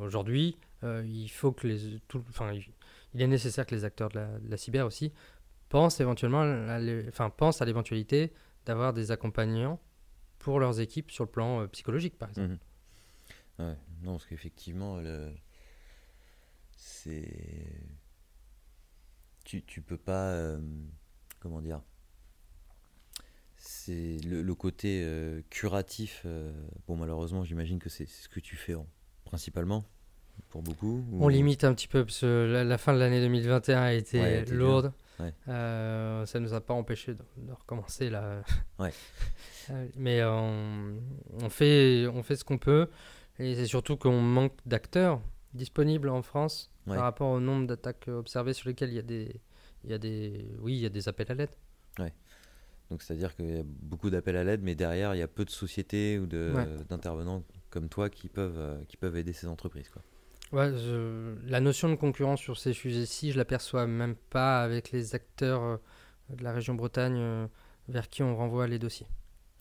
aujourd'hui, euh, il faut que les, tout- enfin, il, est nécessaire que les acteurs de la, cyber aussi pensent éventuellement, à enfin, pensent à l'éventualité d'avoir des accompagnants pour leurs équipes sur le plan euh, psychologique, par exemple. Ouais, non, parce qu'effectivement, c'est. Tu, tu peux pas. euh, Comment dire C'est le, côté curatif. Bon, malheureusement, j'imagine que c'est ce que tu fais en- principalement, pour beaucoup. ou- On limite un petit peu parce que la, la fin de l'année 2021 a été Ouais, lourde. Ouais. Euh, ça nous a pas empêché de, de recommencer là. Ouais. Euh, Mais euh, on, on fait, on fait ce qu'on peut et c'est surtout qu'on manque d'acteurs disponibles en France par rapport au nombre d'attaques observées sur lesquelles il y a des, il y a des, oui, il y a des appels à l'aide. Donc, c'est-à-dire qu'il y a beaucoup d'appels à l'aide, mais derrière, il y a peu de sociétés ou d'intervenants comme toi qui peuvent, qui peuvent aider ces entreprises. Quoi. Ouais, je- la notion de concurrence sur ces sujets-ci, je l'aperçois même pas avec les acteurs euh, de la région Bretagne euh, vers qui on renvoie les dossiers.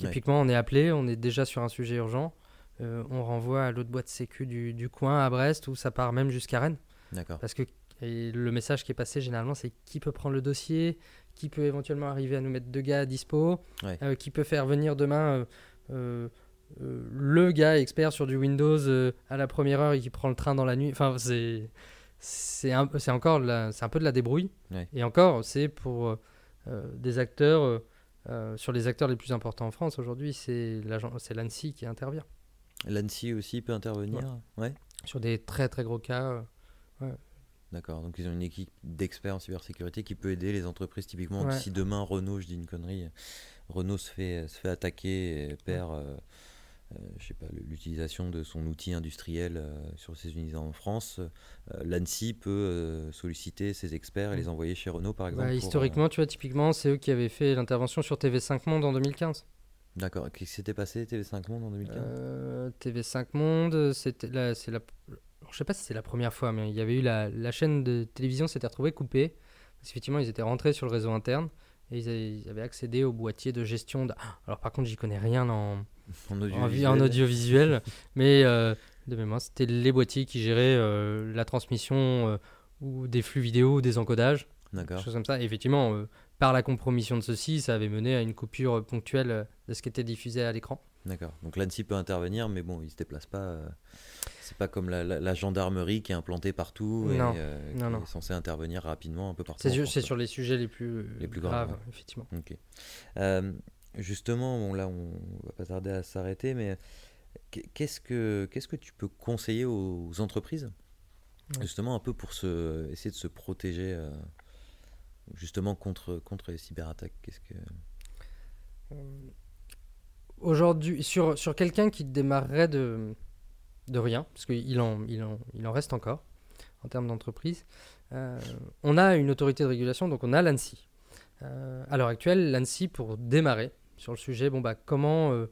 Ouais. Typiquement, on est appelé, on est déjà sur un sujet urgent, euh, on renvoie à l'autre boîte sécu du, du coin à Brest où ça part même jusqu'à Rennes. D'accord. Parce que et le message qui est passé généralement, c'est qui peut prendre le dossier, qui peut éventuellement arriver à nous mettre deux gars à dispo, Ouais. euh, qui peut faire venir demain euh, euh, le gars expert sur du Windows euh, à la première heure et qui prend le train dans la nuit. Enfin, c'est c'est un, c'est encore la- c'est un peu de la débrouille. Ouais. Et encore, c'est pour euh, des acteurs sur les acteurs les plus importants en France aujourd'hui, c'est l'agent- c'est l'ANSI qui intervient L'ANSI aussi peut intervenir Ouais. sur des très très gros cas. D'accord, donc ils ont une équipe d'experts en cybersécurité qui peut aider les entreprises. Typiquement, si demain Renault, je dis une connerie, Renault se fait, se fait attaquer et perd, je sais pas, l'utilisation de son outil industriel euh, sur ses unités en France, euh, l'ANSI peut euh, solliciter ses experts et les envoyer chez Renault, par exemple. Bah, pour, euh, historiquement, tu vois, typiquement, c'est eux qui avaient fait l'intervention sur TV5 Monde en 2015. D'accord, qu'est-ce qui s'était passé TV5 Monde en 2015 Euh, TV5 Monde, c'était la, c'est la, je sais pas si c'est la première fois, mais il y avait eu la, la chaîne de télévision s'était retrouvée coupée. Parce qu'effectivement, ils étaient rentrés sur le réseau interne et ils avaient, accédé au boîtier de gestion. De... Ah, Alors par contre, j'y connais rien en, En en, vi- audiovisuel en audiovisuel, mais euh, de mémoire, c'était les boîtiers qui géraient euh, la transmission euh, ou des flux vidéo ou des encodages, des D'accord, choses comme ça. Et effectivement, par la compromission de ceci, ça avait mené à une coupure ponctuelle de ce qui était diffusé à l'écran. D'accord. Donc l'ANSI peut intervenir, mais bon, il se déplace pas. euh, c'est pas comme la, la- la gendarmerie qui est implantée partout Non, et euh, non, qui non. est censée intervenir rapidement un peu partout. C'est sur les sujets les plus, Les plus graves, graves, ouais. effectivement. Ok. Euh, justement, bon, là, on va pas tarder à s'arrêter, mais qu'est- qu'est-ce que, qu'est-ce que tu peux conseiller aux entreprises Justement, un peu pour se, essayer de se protéger euh, justement contre, contre les cyberattaques? Qu'est-ce que... Aujourd'hui, sur, sur quelqu'un qui démarrerait de, de rien, parce qu'il en, il en, il en reste encore en termes d'entreprise, euh, on a une autorité de régulation, donc on a l'ANSI. Euh, à l'heure actuelle, l'ANSI, pour démarrer sur le sujet, bon, bah, comment euh,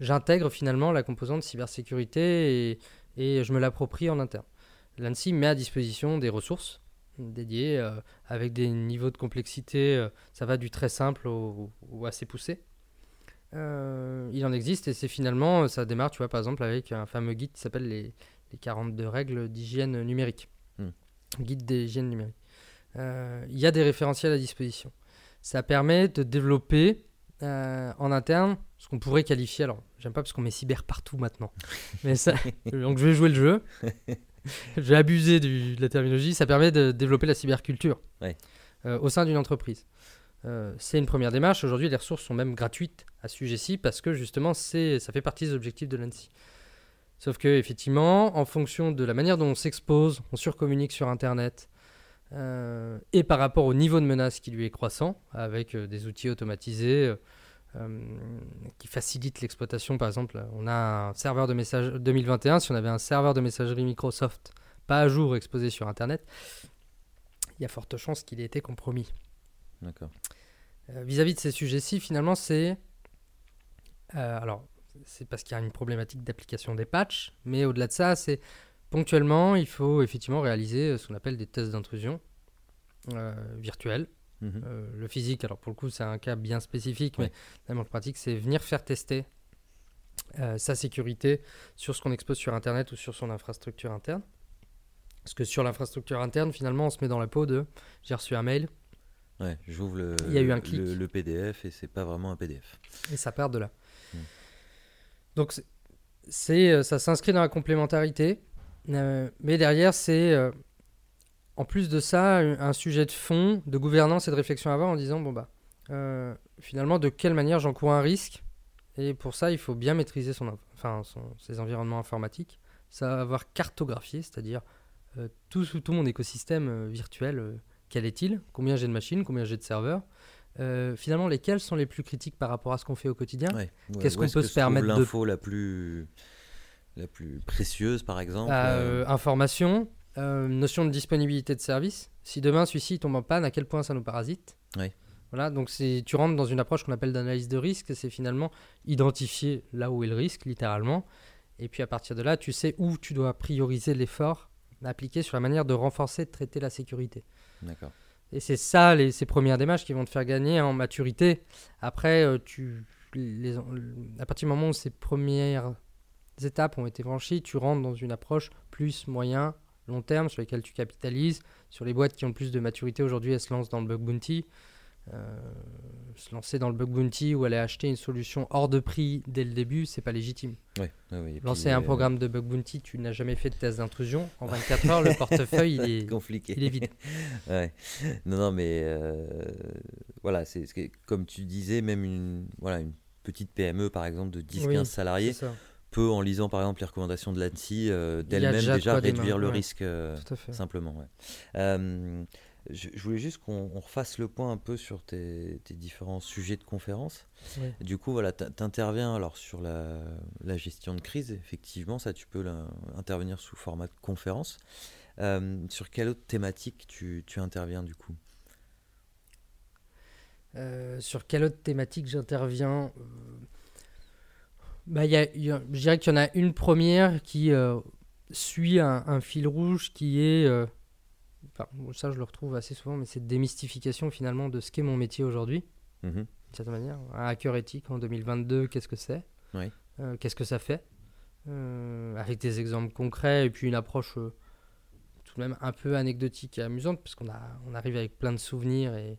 j'intègre finalement la composante cybersécurité et, je me l'approprie en interne. L'ANSI met à disposition des ressources dédiées avec des niveaux de complexité, ça va du très simple au assez poussé. Euh, il en existe et c'est finalement, ça démarre, tu vois, par exemple, avec un fameux guide qui s'appelle les, les 42 règles d'hygiène numérique. Hmm. Guide d'hygiène numérique. Euh, Il y a des référentiels à disposition. Ça permet de développer euh, en interne ce qu'on pourrait qualifier, alors j'aime pas parce qu'on met cyber partout maintenant, mais ça, donc je vais jouer le jeu, je vais abuser du- de la terminologie, ça permet de développer la cyberculture Ouais. euh, au sein d'une entreprise. Euh, c'est une première démarche. Aujourd'hui, les ressources sont même gratuites à ce sujet-ci parce que justement, ça fait partie des objectifs de l'ANSI. Sauf que, effectivement, en fonction de la manière dont on s'expose, on surcommunique sur Internet, euh, et par rapport au niveau de menace qui lui est croissant, avec euh, des outils automatisés qui facilitent l'exploitation. Par exemple, on a un serveur de message 2021, si on avait un serveur de messagerie Microsoft pas à jour exposé sur Internet, il y a forte chance qu'il ait été compromis. D'accord. Euh, Vis-à-vis de ces sujets-ci, finalement, c'est. euh, alors, c'est parce qu'il y a une problématique d'application des patchs, mais au-delà de ça, c'est ponctuellement, il faut effectivement réaliser euh, ce qu'on appelle des tests d'intrusion euh, virtuels. Mhm. Euh, le physique, alors pour le coup, c'est un cas bien spécifique, mais la manque pratique, c'est venir faire tester euh, sa sécurité sur ce qu'on expose sur Internet ou sur son infrastructure interne. Parce que sur l'infrastructure interne, finalement, on se met dans la peau de j'ai reçu un mail Ouais, j'ouvre le, Il y a eu un le- clic. le PDF et c'est pas vraiment un PDF. et ça part de là. Mm. Donc, c'est- c'est, euh, ça s'inscrit dans la complémentarité, euh, mais derrière, c'est euh, en plus de ça un sujet de fond, de gouvernance et de réflexion à avoir en disant bon, bah, euh, finalement, de quelle manière j'encours un risque Et pour ça, il faut bien maîtriser son, enfin, son- ses environnements informatiques, savoir cartographier, c'est-à-dire tout, tout mon écosystème virtuel, quel est-il Combien j'ai de machines Combien j'ai de serveurs Euh, Finalement, lesquels sont les plus critiques par rapport à ce qu'on fait au quotidien Ouais. Ouais, Qu'est-ce qu'on peut que se permettre de- L'info la plus la plus précieuse, par exemple. Euh, information, euh, notion de disponibilité de service. Si demain celui-ci tombe en panne, à quel point ça nous parasite Ouais. Voilà, donc c'est, tu rentres dans une approche qu'on appelle d'analyse de risque. C'est finalement identifier là où est le risque, littéralement. Et puis à partir de là, tu sais où tu dois prioriser l'effort appliqué sur la manière de renforcer, de traiter la sécurité. Et c'est ça, ces premières démarches qui vont te faire gagner en maturité. Après, euh, tu, les, à partir du moment où ces premières étapes ont été franchies, tu rentres dans une approche plus moyen, long terme, sur lesquelles tu capitalises. Sur les boîtes qui ont plus de maturité aujourd'hui, elles se lancent dans le bug bounty. Euh, se lancer dans le bug bounty ou aller acheter une solution hors de prix dès le début, c'est pas légitime. Ouais, Lancer puis, un euh, programme de bug bounty, tu n'as jamais fait de test d'intrusion. En 24 heures, le portefeuille, il est, compliqué. il est vide. Ouais. Non, non, mais euh, voilà, c'est comme tu disais, même une, voilà, une petite PME, par exemple, de 10-15 Oui, salariés, peut, en lisant par exemple les recommandations de l'ANSI, euh, d'elle-même déjà réduire le risque simplement. Je, je voulais juste qu'on on refasse le point un peu sur tes, tes différents sujets de conférence. Du coup, voilà, tu interviens alors sur la, la gestion de crise, effectivement, ça tu peux la- intervenir sous format de conférence. Euh, sur quelle autre thématique tu, tu interviens du coup? Euh, sur quelle autre thématique j'interviens? Euh, bah, y a- y a- Je dirais qu'il y en a une première qui euh, suit un, un fil rouge qui est. enfin, ça, je le retrouve assez souvent, mais c'est démystification finalement de ce qu'est mon métier aujourd'hui, Mhm. d'une certaine manière. Un hacker éthique en 2022, qu'est-ce que c'est? Oui. Euh, Qu'est-ce que ça fait? Euh, Avec des exemples concrets et puis une approche euh, tout de même un peu anecdotique et amusante, parce qu'on a, on arrive avec plein de souvenirs et,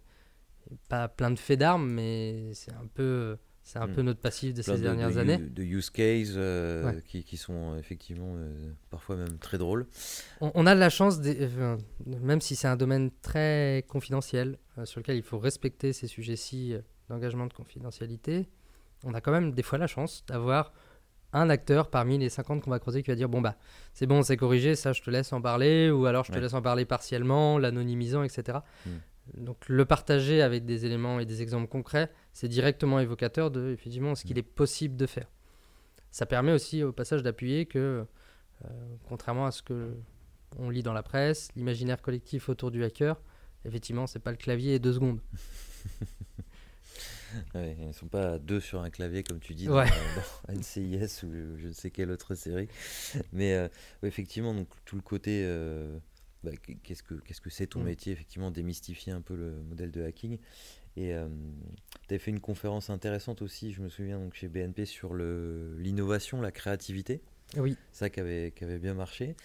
et pas plein de faits d'armes, mais c'est un peu, c'est un Mm. peu notre passif de Plein ces de- dernières de, années. de use cases euh, Ouais. qui, qui sont effectivement euh, parfois même très drôles. On, on a de la chance, enfin, même si c'est un domaine très confidentiel, euh, sur lequel il faut respecter ces sujets-ci euh, d'engagement de confidentialité, on a quand même des fois la chance d'avoir un acteur parmi les 50 qu'on va croiser qui va dire bon bah c'est bon c'est corrigé ça je te laisse en parler ou alors je te Ouais. laisse en parler partiellement l'anonymisant etc. donc le partager avec des éléments et des exemples concrets c'est directement évocateur de effectivement ce qu'il Mm. est possible de faire ça permet aussi au passage d'appuyer que euh, contrairement à ce que on lit dans la presse l'imaginaire collectif autour du hacker effectivement c'est pas le clavier et deux secondes Ouais, ils sont pas à deux sur un clavier comme tu dis Ouais. dans, dans NCIS ou je ne sais quelle autre série. Mais euh, effectivement, donc tout le côté, euh, bah, qu- qu'est-ce que qu'est-ce que c'est ton Mm. métier, effectivement, démystifier un peu le modèle de hacking. Et tu as fait une conférence intéressante aussi, je me souviens, donc chez BNP sur le- l'innovation, la créativité. oui ça qui avait, qui avait bien marché.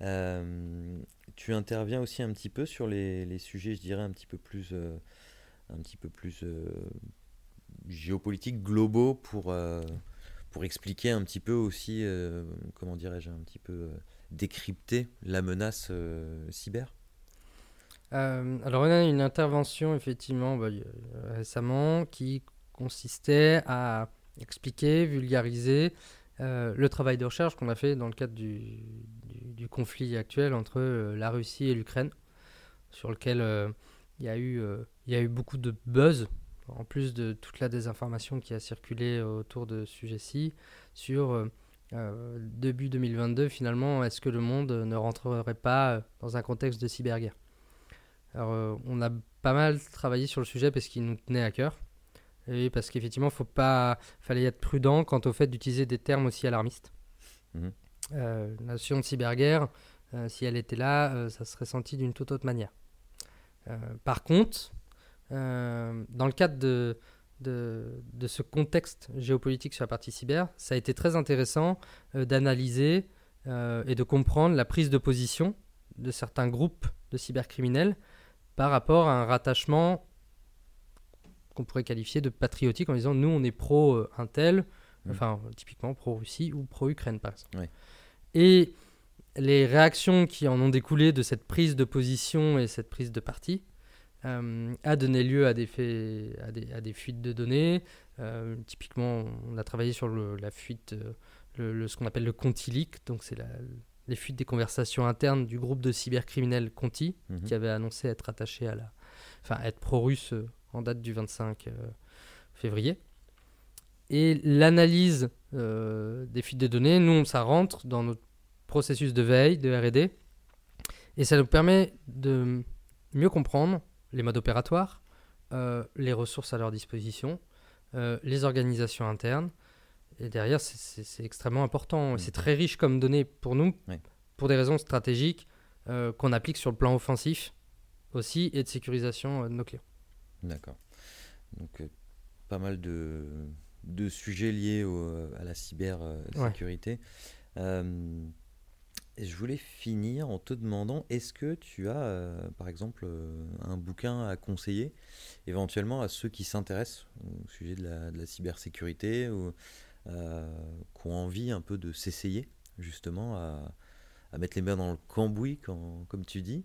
Euh, tu interviens aussi un petit peu sur les, les sujets, je dirais, un petit peu plus, euh, un petit peu plus euh, géopolitiques, globaux, pour, euh, pour expliquer un petit peu aussi, euh, comment dirais-je, un petit peu euh, décrypter la menace euh, cyber? Euh, alors on a une intervention effectivement bah, euh, récemment qui consistait à expliquer, vulgariser le travail de recherche qu'on a fait dans le cadre du, conflit actuel entre la Russie et l'Ukraine, sur lequel il y, a eu, y a eu beaucoup de buzz, en plus de toute la désinformation qui a circulé autour de ce sujet-ci, sur euh, début 2022 finalement, est-ce que le monde ne rentrerait pas euh, dans un contexte de cyberguerre? Alors, euh, on a pas mal travaillé sur le sujet parce qu'il nous tenait à cœur. Et parce qu'effectivement, faut pas, fallait être prudent quant au fait d'utiliser des termes aussi alarmistes. Euh, la notion de cyberguerre, si elle était là, ça serait senti d'une toute autre manière. Par contre, dans le cadre de, de, de ce contexte géopolitique sur la partie cyber, ça a été très intéressant euh, d'analyser euh, et de comprendre la prise de position de certains groupes de cybercriminels par rapport à un rattachement qu'on pourrait qualifier de patriotique en disant nous on est pro euh, Intel, Mm. enfin typiquement pro Russie ou pro Ukraine par exemple. Ouais. Et les réactions qui en ont découlé de cette prise de position et cette prise de parti euh, a donné lieu à des, faits, à des, à des fuites de données. Euh, typiquement, on a travaillé sur le- la fuite, euh, le, le- ce qu'on appelle le Conti Leak, donc c'est les fuites des conversations internes du groupe de cybercriminels Conti, Mhm. qui avait annoncé être attaché à la, enfin être pro-russe en date du 25 euh, février. Et l'analyse euh, des fuites de données, nous, ça rentre dans notre processus de veille, de R&D, et ça nous permet de mieux comprendre les modes opératoires, euh, les ressources à leur disposition, euh, les organisations internes. Et derrière, c'est- extrêmement important. Mm. C'est très riche comme données pour nous, pour des raisons stratégiques euh, qu'on applique sur le plan offensif aussi et de sécurisation de nos clients. D'accord. Donc, pas mal de, de sujets liés au- à la cybersécurité. Je voulais finir en te demandant, est-ce que tu as, euh, par exemple, euh, un bouquin à conseiller, éventuellement à ceux qui s'intéressent au sujet de la, cybersécurité ou euh, qui ont envie un peu de s'essayer, justement, à, mettre les mains dans le cambouis, comme tu dis?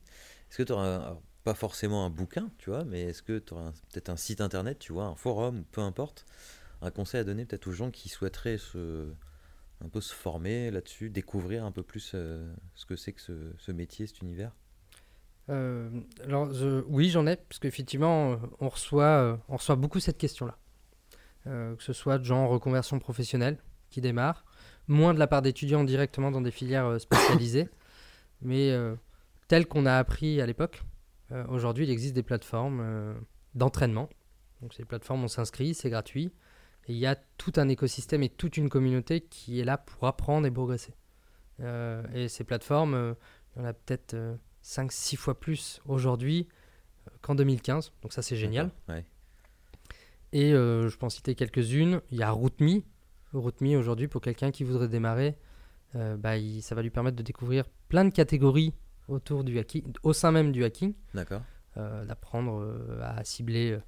Est-ce que tu auras pas forcément un bouquin, tu vois, mais est-ce que tu auras peut-être un site internet, tu vois, un forum, peu importe, un conseil à donner peut-être aux gens qui souhaiteraient se, un peu se former là-dessus, découvrir un peu plus euh, ce que c'est que ce, métier, cet univers? Euh, alors, oui, j'en ai, parce qu'effectivement, euh, on reçoit, on reçoit beaucoup cette question-là. Que ce soit de gens en reconversion professionnelle qui démarrent, moins de la part d'étudiants directement dans des filières spécialisées, mais tel qu'on a appris à l'époque, aujourd'hui, il existe des plateformes d'entraînement. Donc, ces plateformes, on s'inscrit, c'est gratuit, et il y a tout un écosystème et toute une communauté qui est là pour apprendre et progresser. Euh, et ces plateformes, euh, il y en a peut-être 5-6 fois plus aujourd'hui euh, qu'en 2015. Donc ça c'est génial. Ouais. Et euh, je peux en citer quelques-unes. Il y a RootMe. RootMe aujourd'hui pour quelqu'un qui voudrait démarrer, euh, bah, il- ça va lui permettre de découvrir plein de catégories autour du hacking, au sein même du hacking, D'accord. euh, d'apprendre euh, à cibler euh,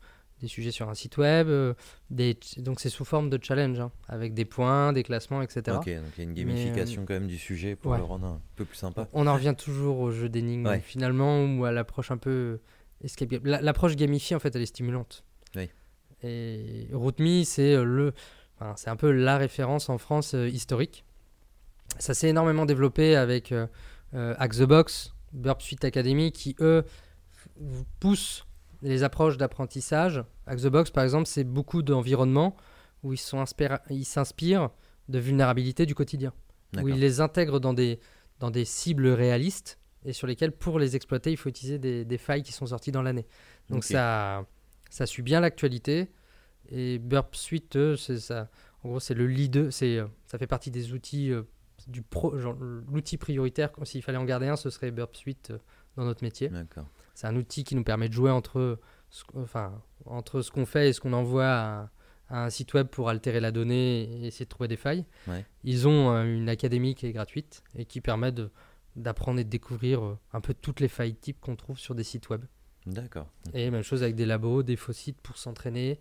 des sujets sur un site web. euh, des, donc c'est sous forme de challenge, hein, avec des points, des classements, etc. Ok, donc il y a une Mais, gamification quand même du sujet pour ouais. le rendre un peu plus sympa. On en revient toujours au jeu d'énigmes Ouais. finalement ou à l'approche un peu escape game. La- L'approche gamifiée en fait elle est stimulante. Oui. Et RootMe c'est euh, le enfin, c'est un peu la référence en France euh, historique. Ça s'est énormément développé avec euh, euh, Hack the Box, Burp Suite Academy, qui eux poussent les approches d'apprentissage. Hack the Box, par exemple, c'est beaucoup d'environnements où ils sont inspira- ils s'inspirent de vulnérabilités du quotidien, où ils les intègrent dans des, dans des cibles réalistes et sur lesquelles, pour les exploiter, il faut utiliser des, des failles qui sont sorties dans l'année. Donc ça, ça suit bien l'actualité. Et Burp Suite, eux, c'est ça. En gros, c'est le leader. C'est, euh, ça fait partie des outils euh, du pro, l'outil prioritaire. S'il fallait en garder un, ce serait Burp Suite euh, dans notre métier. D'accord. C'est un outil qui nous permet de jouer entre, ce, enfin, entre ce qu'on fait et ce qu'on envoie à, à un site web pour altérer la donnée et essayer de trouver des failles. Ouais. Ils ont euh, une académie qui est gratuite et qui permet de- d'apprendre et de découvrir euh, un peu toutes les failles types qu'on trouve sur des sites web. D'accord. Et même chose avec des labos, des faux sites pour s'entraîner,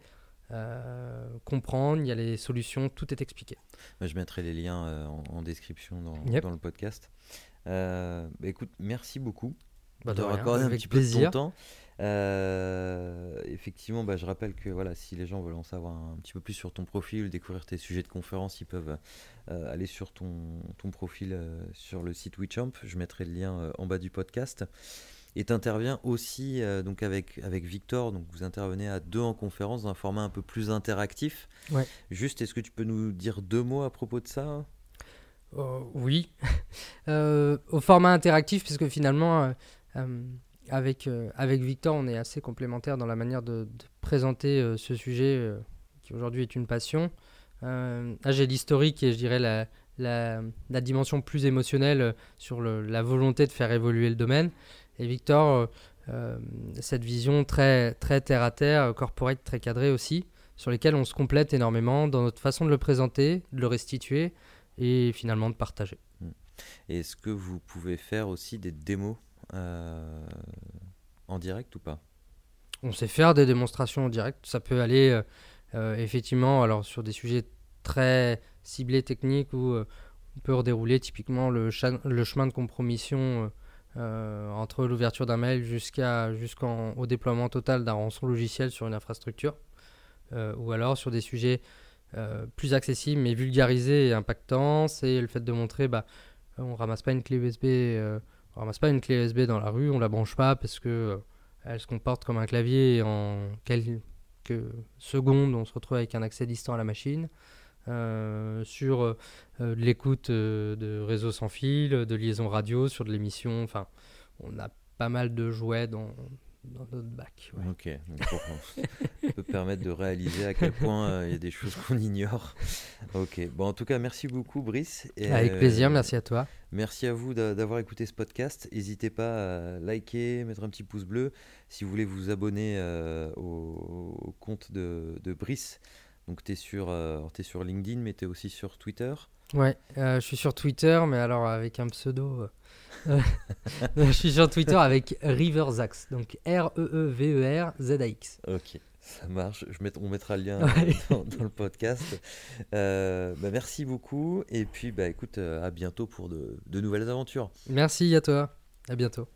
euh, comprendre, il y a les solutions, tout est expliqué. Bah, Je mettrai les liens euh, en, en description dans, Yep. dans le podcast. Euh, bah, écoute, merci beaucoup Bah, de accordé un avec petit peu de plaisir. ton temps. Euh, effectivement, bah, je rappelle que voilà, si les gens veulent en savoir un petit peu plus sur ton profil, découvrir tes sujets de conférence, ils peuvent euh, aller sur ton, ton profil euh, sur le site WeChamp. Je mettrai le lien en bas du podcast. Et tu interviens aussi donc avec, avec Victor, donc vous intervenez à deux en conférence dans un format un peu plus interactif. Ouais. Juste, est-ce que tu peux nous dire deux mots à propos de ça? Oui. Au format interactif, puisque finalement, avec, euh, avec Victor, on est assez complémentaires dans la manière de, présenter euh, ce sujet euh, qui aujourd'hui est une passion. Euh, là, j'ai l'historique et je dirais la, la, dimension plus émotionnelle euh, sur la volonté de faire évoluer le domaine. Et Victor, euh, euh, cette vision très, très terre à terre, euh, corporate, très cadrée aussi, sur lesquelles on se complète énormément dans notre façon de le présenter, de le restituer et finalement de partager. Et est-ce que vous pouvez faire aussi des démos? euh, en direct ou pas? On sait faire des démonstrations en direct. Ça peut aller euh, euh, effectivement alors sur des sujets très ciblés techniques où euh, on peut redérouler typiquement le, chemin de compromission euh, euh, entre l'ouverture d'un mail jusqu'à jusqu'en au déploiement total d'un rançon logiciel sur une infrastructure. Euh, ou alors sur des sujets euh, plus accessibles mais vulgarisés et impactants, c'est le fait de montrer bah on ramasse pas une clé USB euh, on ramasse pas une clé USB dans la rue, on la branche pas parce que euh, elle se comporte comme un clavier et en quelques secondes, on se retrouve avec un accès distant à la machine. Euh, sur euh, l'écoute de réseaux sans fil, de liaison radio, sur de l'émission. Enfin, on a pas mal de jouets dans, dans notre bac. ouais. Ok, donc ça peut permettre de réaliser à quel point euh, il y a des choses qu'on ignore. Ok, bon en tout cas merci beaucoup Brice. Et, Avec euh, plaisir, merci à toi. Merci à vous d'a- d'avoir écouté ce podcast. N'hésitez pas à liker, mettre un petit pouce bleu. Si vous voulez vous abonner euh, au, au compte de, de Brice, donc tu es, sur, euh, sur LinkedIn, mais tu es aussi sur Twitter. Ouais, euh, je suis sur Twitter, mais alors avec un pseudo. euh, je suis sur Twitter avec Riverzax, donc R-E-E-V-E-R-Z-A-X. Ok, ça marche. Je met- on mettra le lien Ouais. dans, dans le podcast. Euh, bah, merci beaucoup. Et puis, bah, écoute, à bientôt pour de- de nouvelles aventures. Merci à toi, à bientôt.